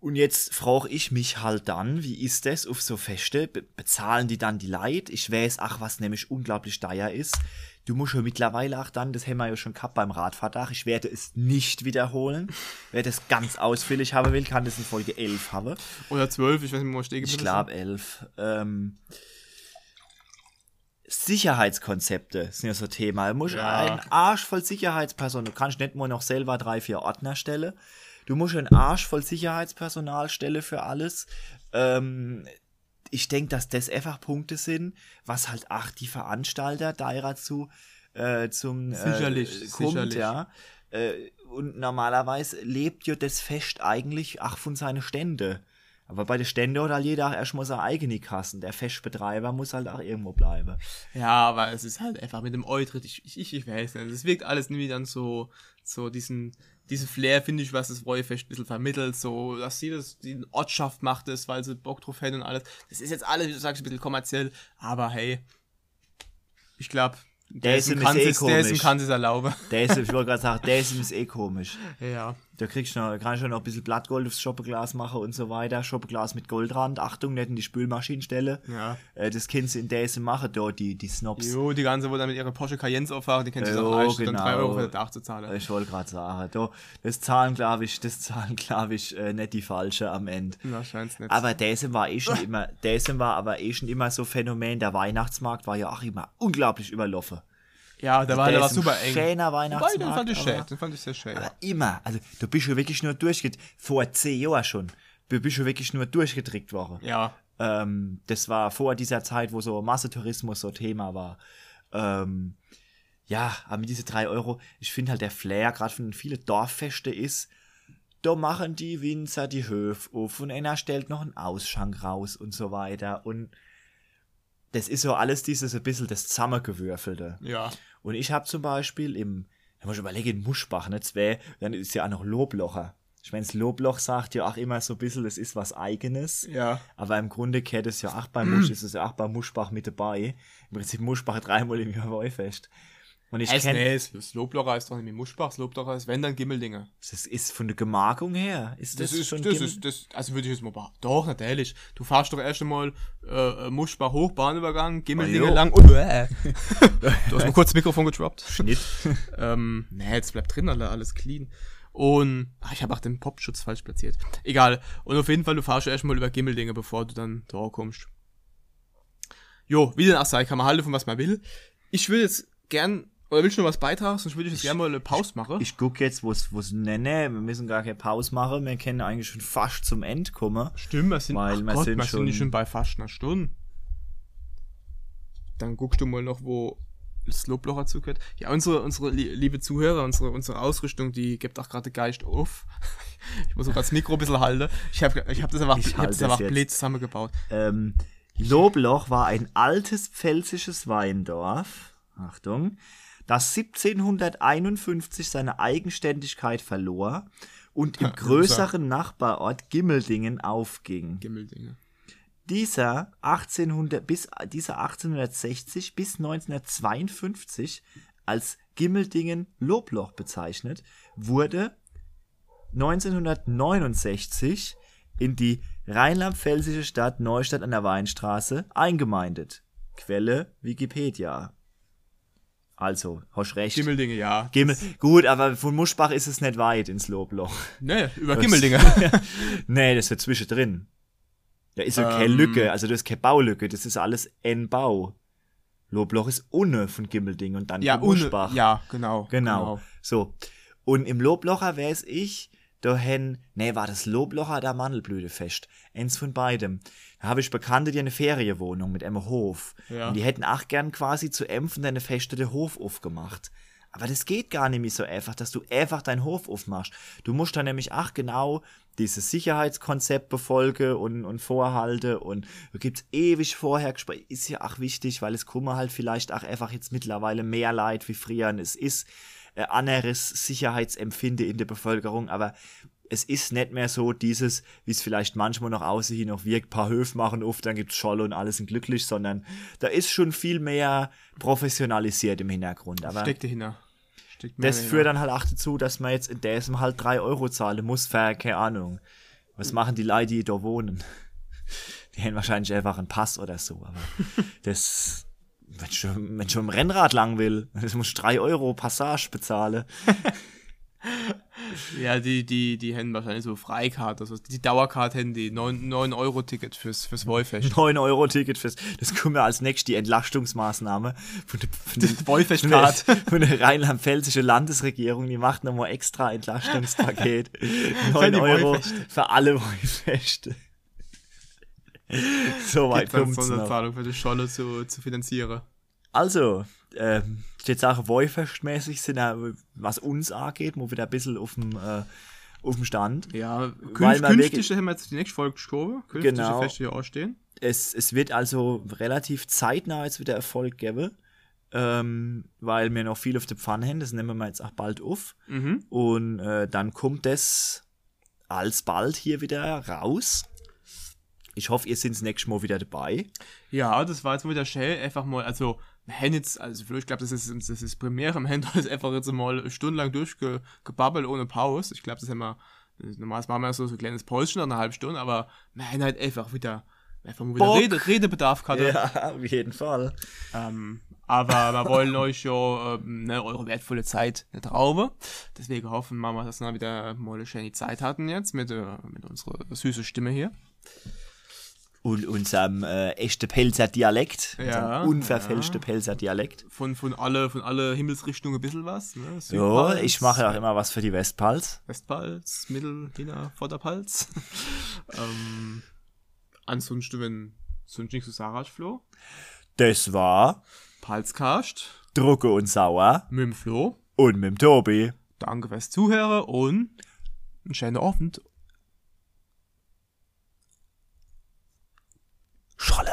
Und jetzt frage ich mich halt dann, wie ist das auf so Feste? Be bezahlen die dann die Leute? Ich weiß, ach, was nämlich unglaublich teuer ist. Du musst ja mittlerweile auch dann, das haben wir ja schon gehabt beim Radverdach, ich werde es nicht wiederholen. *laughs* Wer das ganz ausführlich haben will, kann das in Folge 11 haben. Oder 12, ich weiß nicht, wo ich stehe Ich glaube 11. Ähm, Sicherheitskonzepte sind ja so Thema. Du musst Ja. einen Arsch voll Sicherheitspersonal, du kannst nicht nur noch selber drei, vier Ordner stellen. Du musst einen Arsch voll Sicherheitspersonal stellen für alles. Ähm, ich denke, dass das einfach Punkte sind, was halt auch die Veranstalter dazu äh, zum Sicherlich, äh, kommt, sicherlich. ja. Äh, und normalerweise lebt ja das Fest eigentlich auch von seinen Ständen. Aber bei den Ständen hat halt jeder auch erstmal seine eigene Kassen. Der Festbetreiber muss halt auch irgendwo bleiben. Ja, aber es ist halt einfach mit dem Eutritt, ich, ich, ich weiß nicht, es wirkt alles irgendwie dann so, so diesen, diesen Flair, finde ich, was das Wollfest ein bisschen vermittelt, so, dass sie das, die Ortschaft macht es, weil sie Bock drauf hätten und alles. Das ist jetzt alles, wie du sagst, ein bisschen kommerziell, aber hey, ich glaube, der, ist im kann ist eh sich, der ist komisch. kann sich erlauben. Der ist, ich *laughs* wollte gerade sagen, der ist, ist eh komisch. Ja. Da kriegst du noch, kannst du noch ein bisschen Blattgold aufs Schoppeglas machen und so weiter. Schoppeglas mit Goldrand. Achtung, nicht in die Spülmaschine stellen. Ja. Äh, das kannst du in Däse machen, da, die, die Snobs. Jo, die ganze, wo dann mit ihrer Porsche Cayenne auffahren, die sich Jo, auch leisten, dann genau. 3 Euro für das Dach zu zahlen. Ich wollte gerade sagen, da, das zahlen, glaube ich, das zahlen, glaube ich, äh, nicht die falsche am Ende. Wahrscheinlich nicht. Aber Däsen war eh schon *laughs* immer, Däsen war aber eh schon immer so Phänomen. Der Weihnachtsmarkt war ja auch immer unglaublich überlaufen. Ja, der war, der war super eng. schöner Wobei, Weihnachtsmarkt. den fand ich schön, den fand ich sehr schön. Aber immer, also du bist schon wirklich nur durchgedrückt, vor zehn Jahren schon, du bist schon wirklich nur durchgedrückt worden. Ja. Ähm, das war vor dieser Zeit, wo so Massetourismus so Thema war. Ähm, ja, aber mit diese drei Euro, ich finde halt der Flair, gerade von vielen Dorffeste ist, da machen die Winzer die Höfe auf und einer stellt noch einen Ausschank raus und so weiter. Und das ist so alles dieses ein bisschen das Zusammengewürfelte. Ja. Und ich habe zum Beispiel im, da muss ich überlegen, in Muschbach, ne, zwei, dann ist ja auch noch Loblocher. Ich meine, das Lobloch sagt ja auch immer so ein bisschen, das ist was Eigenes. Ja. Aber im Grunde kehrt es ja auch bei Musch, ist es ja auch bei Muschbach mit dabei. Im Prinzip Muschbach dreimal im Jahr Wollfest. Und ich Es kenne, nee, das Loblocher ist doch nicht mit Muschbach, das Loblocher ist, wenn dann Gimmeldinger. das ist von der Gemarkung her, ist das, Das, ist, schon das Gimmel- ist, das, also würde ich jetzt mal behaupten. Doch, natürlich. Du fahrst doch erst einmal äh, äh, Muschbach hoch, Bahnübergang, Gimmeldinger Ah, jo. lang *laughs* und äh. Du hast mal kurz das Mikrofon gedroppt. Schnitt. *laughs* ähm, nee, jetzt bleibt drin, alle, alles clean. Und ach, ich habe auch den Popschutz falsch platziert. Egal. Und auf jeden Fall, du fahrst erstmal über Gimmeldinge, bevor du dann da kommst. Jo, wie denn auch sei, kann man halten, von was man will. Ich will jetzt gern, oder willst du noch was beitragen? Sonst würde ich jetzt gerne mal eine Pause machen. Ich gucke jetzt, wo es, ne, ne, wir müssen gar keine Pause machen, wir können eigentlich schon fast zum End kommen. Stimmt, wir sind, Weil wir Gott, sind wir sind nicht schon- schon bei fast einer Stunde. Dann guckst du mal noch, wo das Loblocher zugehört. Ja, unsere, unsere lie- liebe Zuhörer, unsere, unsere Ausrüstung, die gibt auch gerade Geist auf. *laughs* Ich muss auch das Mikro ein bisschen halten. Ich habe ich hab das einfach, Ich ich hab das einfach blöd zusammengebaut. Ähm, Lobloch war ein altes pfälzisches Weindorf, Achtung, das 1751 seine Eigenständigkeit verlor und im größeren Nachbarort Gimmeldingen aufging. Gimmeldinge. Dieser 1800 bis dieser 1860 bis 1952 als Gimmeldingen Lobloch bezeichnet, wurde 1969 in die Rheinland-Pfälzische Stadt Neustadt an der Weinstraße, eingemeindet. Quelle Wikipedia. Also, hast recht. Gimmeldinge, ja. Gimmel, gut, aber von Muschbach ist es nicht weit ins Lobloch. Nee, über Gimmeldinge. *laughs* nee, das ist zwischendrin. Da ist ja keine Ähm. Lücke, also das ist keine Baulücke, das ist alles N-Bau. Lobloch ist unne von Gimmelding und dann ja, ohne, Muschbach. ja, genau. Genau. So. Und im Loblocher wär's ich, da hen, nee, war das Loblocher oder Mandelblütefest? Eins von beidem. Da habe ich Bekannte, die eine Ferienwohnung mit einem Hof. Ja. Und die hätten auch gern quasi zu Empfen deine Feste den Hof aufgemacht. Aber das geht gar nicht mehr so einfach, dass du einfach deinen Hof aufmachst. Du musst dann nämlich auch genau dieses Sicherheitskonzept befolgen und, und vorhalte und da gibt's ewig vorher Gespräche. Ist ja auch wichtig, weil es kommen halt vielleicht auch einfach jetzt mittlerweile mehr Leid wie früher und es ist äh, anderes Sicherheitsempfinden in der Bevölkerung, aber es ist nicht mehr so dieses, wie es vielleicht manchmal noch aussieht, noch wirkt, paar Höfe machen auf, dann gibt's Scholle und alles sind glücklich, sondern da ist schon viel mehr professionalisiert im Hintergrund. Aber Steckt dahinter. Steckt mehr das dahinter. führt dann halt auch dazu, dass man jetzt in diesem halt drei Euro zahlen muss für, keine Ahnung. Was machen die Leute, die da wohnen? *laughs* Die haben wahrscheinlich einfach einen Pass oder so, aber *laughs* das, wenn schon, wenn schon im Rennrad lang will, das muss ich drei Euro Passage bezahlen. *laughs* Ja, die, die, die hätten wahrscheinlich so Freikarte, also die Dauerkarte hätten die 9-Euro-Ticket fürs, fürs Wollfest. *laughs* 9 Euro Ticket fürs, das kommt mir als nächstes die Entlastungsmaßnahme von der, von der, von der, *laughs* von der rheinland-pfälzische Landesregierung, die macht nochmal extra Entlastungspaket. 9 die Euro Wollfeste. für alle Wollfeste. *laughs* so weit kommt's noch. Sonderzahlung für die Scholle zu, zu finanzieren. Also, ähm, steht Sache Wollfestmäßig sind ja, was uns angeht, wo wieder ein bisschen auf dem, äh, auf dem Stand. Ja, Weil künft, man künftig haben wir jetzt die nächste Folge geschoben. Künftige Genau. Feste hier ausstehen. es, es wird also relativ zeitnah jetzt wieder Erfolg geben, ähm, weil wir noch viel auf der Pfanne haben. Das nehmen wir jetzt auch bald auf. Mhm. Und äh, dann kommt das alsbald hier wieder raus. Ich hoffe, ihr seid das nächste Mal wieder dabei. Ja, das war jetzt mal wieder schön. Einfach mal, also, wir haben jetzt, also, ich glaube, das ist, das ist Premiere. Im Händler ist einfach jetzt mal stundenlang durchgebabbelt ohne Pause. Ich glaube, das haben wir, normalerweise machen wir so, so ein kleines Päuschen nach einer halben Stunde, aber wir haben halt einfach wieder, einfach mal wieder Bock. Rede, Redebedarf gehabt. Ja, auf jeden Fall. Ähm, aber wir wollen euch ja ähm, ne, eure wertvolle Zeit nicht rauben. Deswegen hoffen wir mal, dass wir wieder mal eine schöne Zeit hatten jetzt mit, äh, mit unserer süßen Stimme hier. Und unserem äh, echten Pelzer Dialekt, Ja, unserem unverfälschten ja. Pelzer Dialekt. Von, von alle, von alle Himmelsrichtungen ein bisschen was. Ne? Ja, ich mache auch immer was für die Westpals. Westpalz, Mittel, Hinter, Vorderpalz. *laughs* ähm, ansonsten, wenn sonst nichts zu sagen hast, Flo. Das war Palzkast Drucke und Sauer mit dem Flo. und mit dem Tobi. Danke fürs Zuhören und einen schönen Abend genre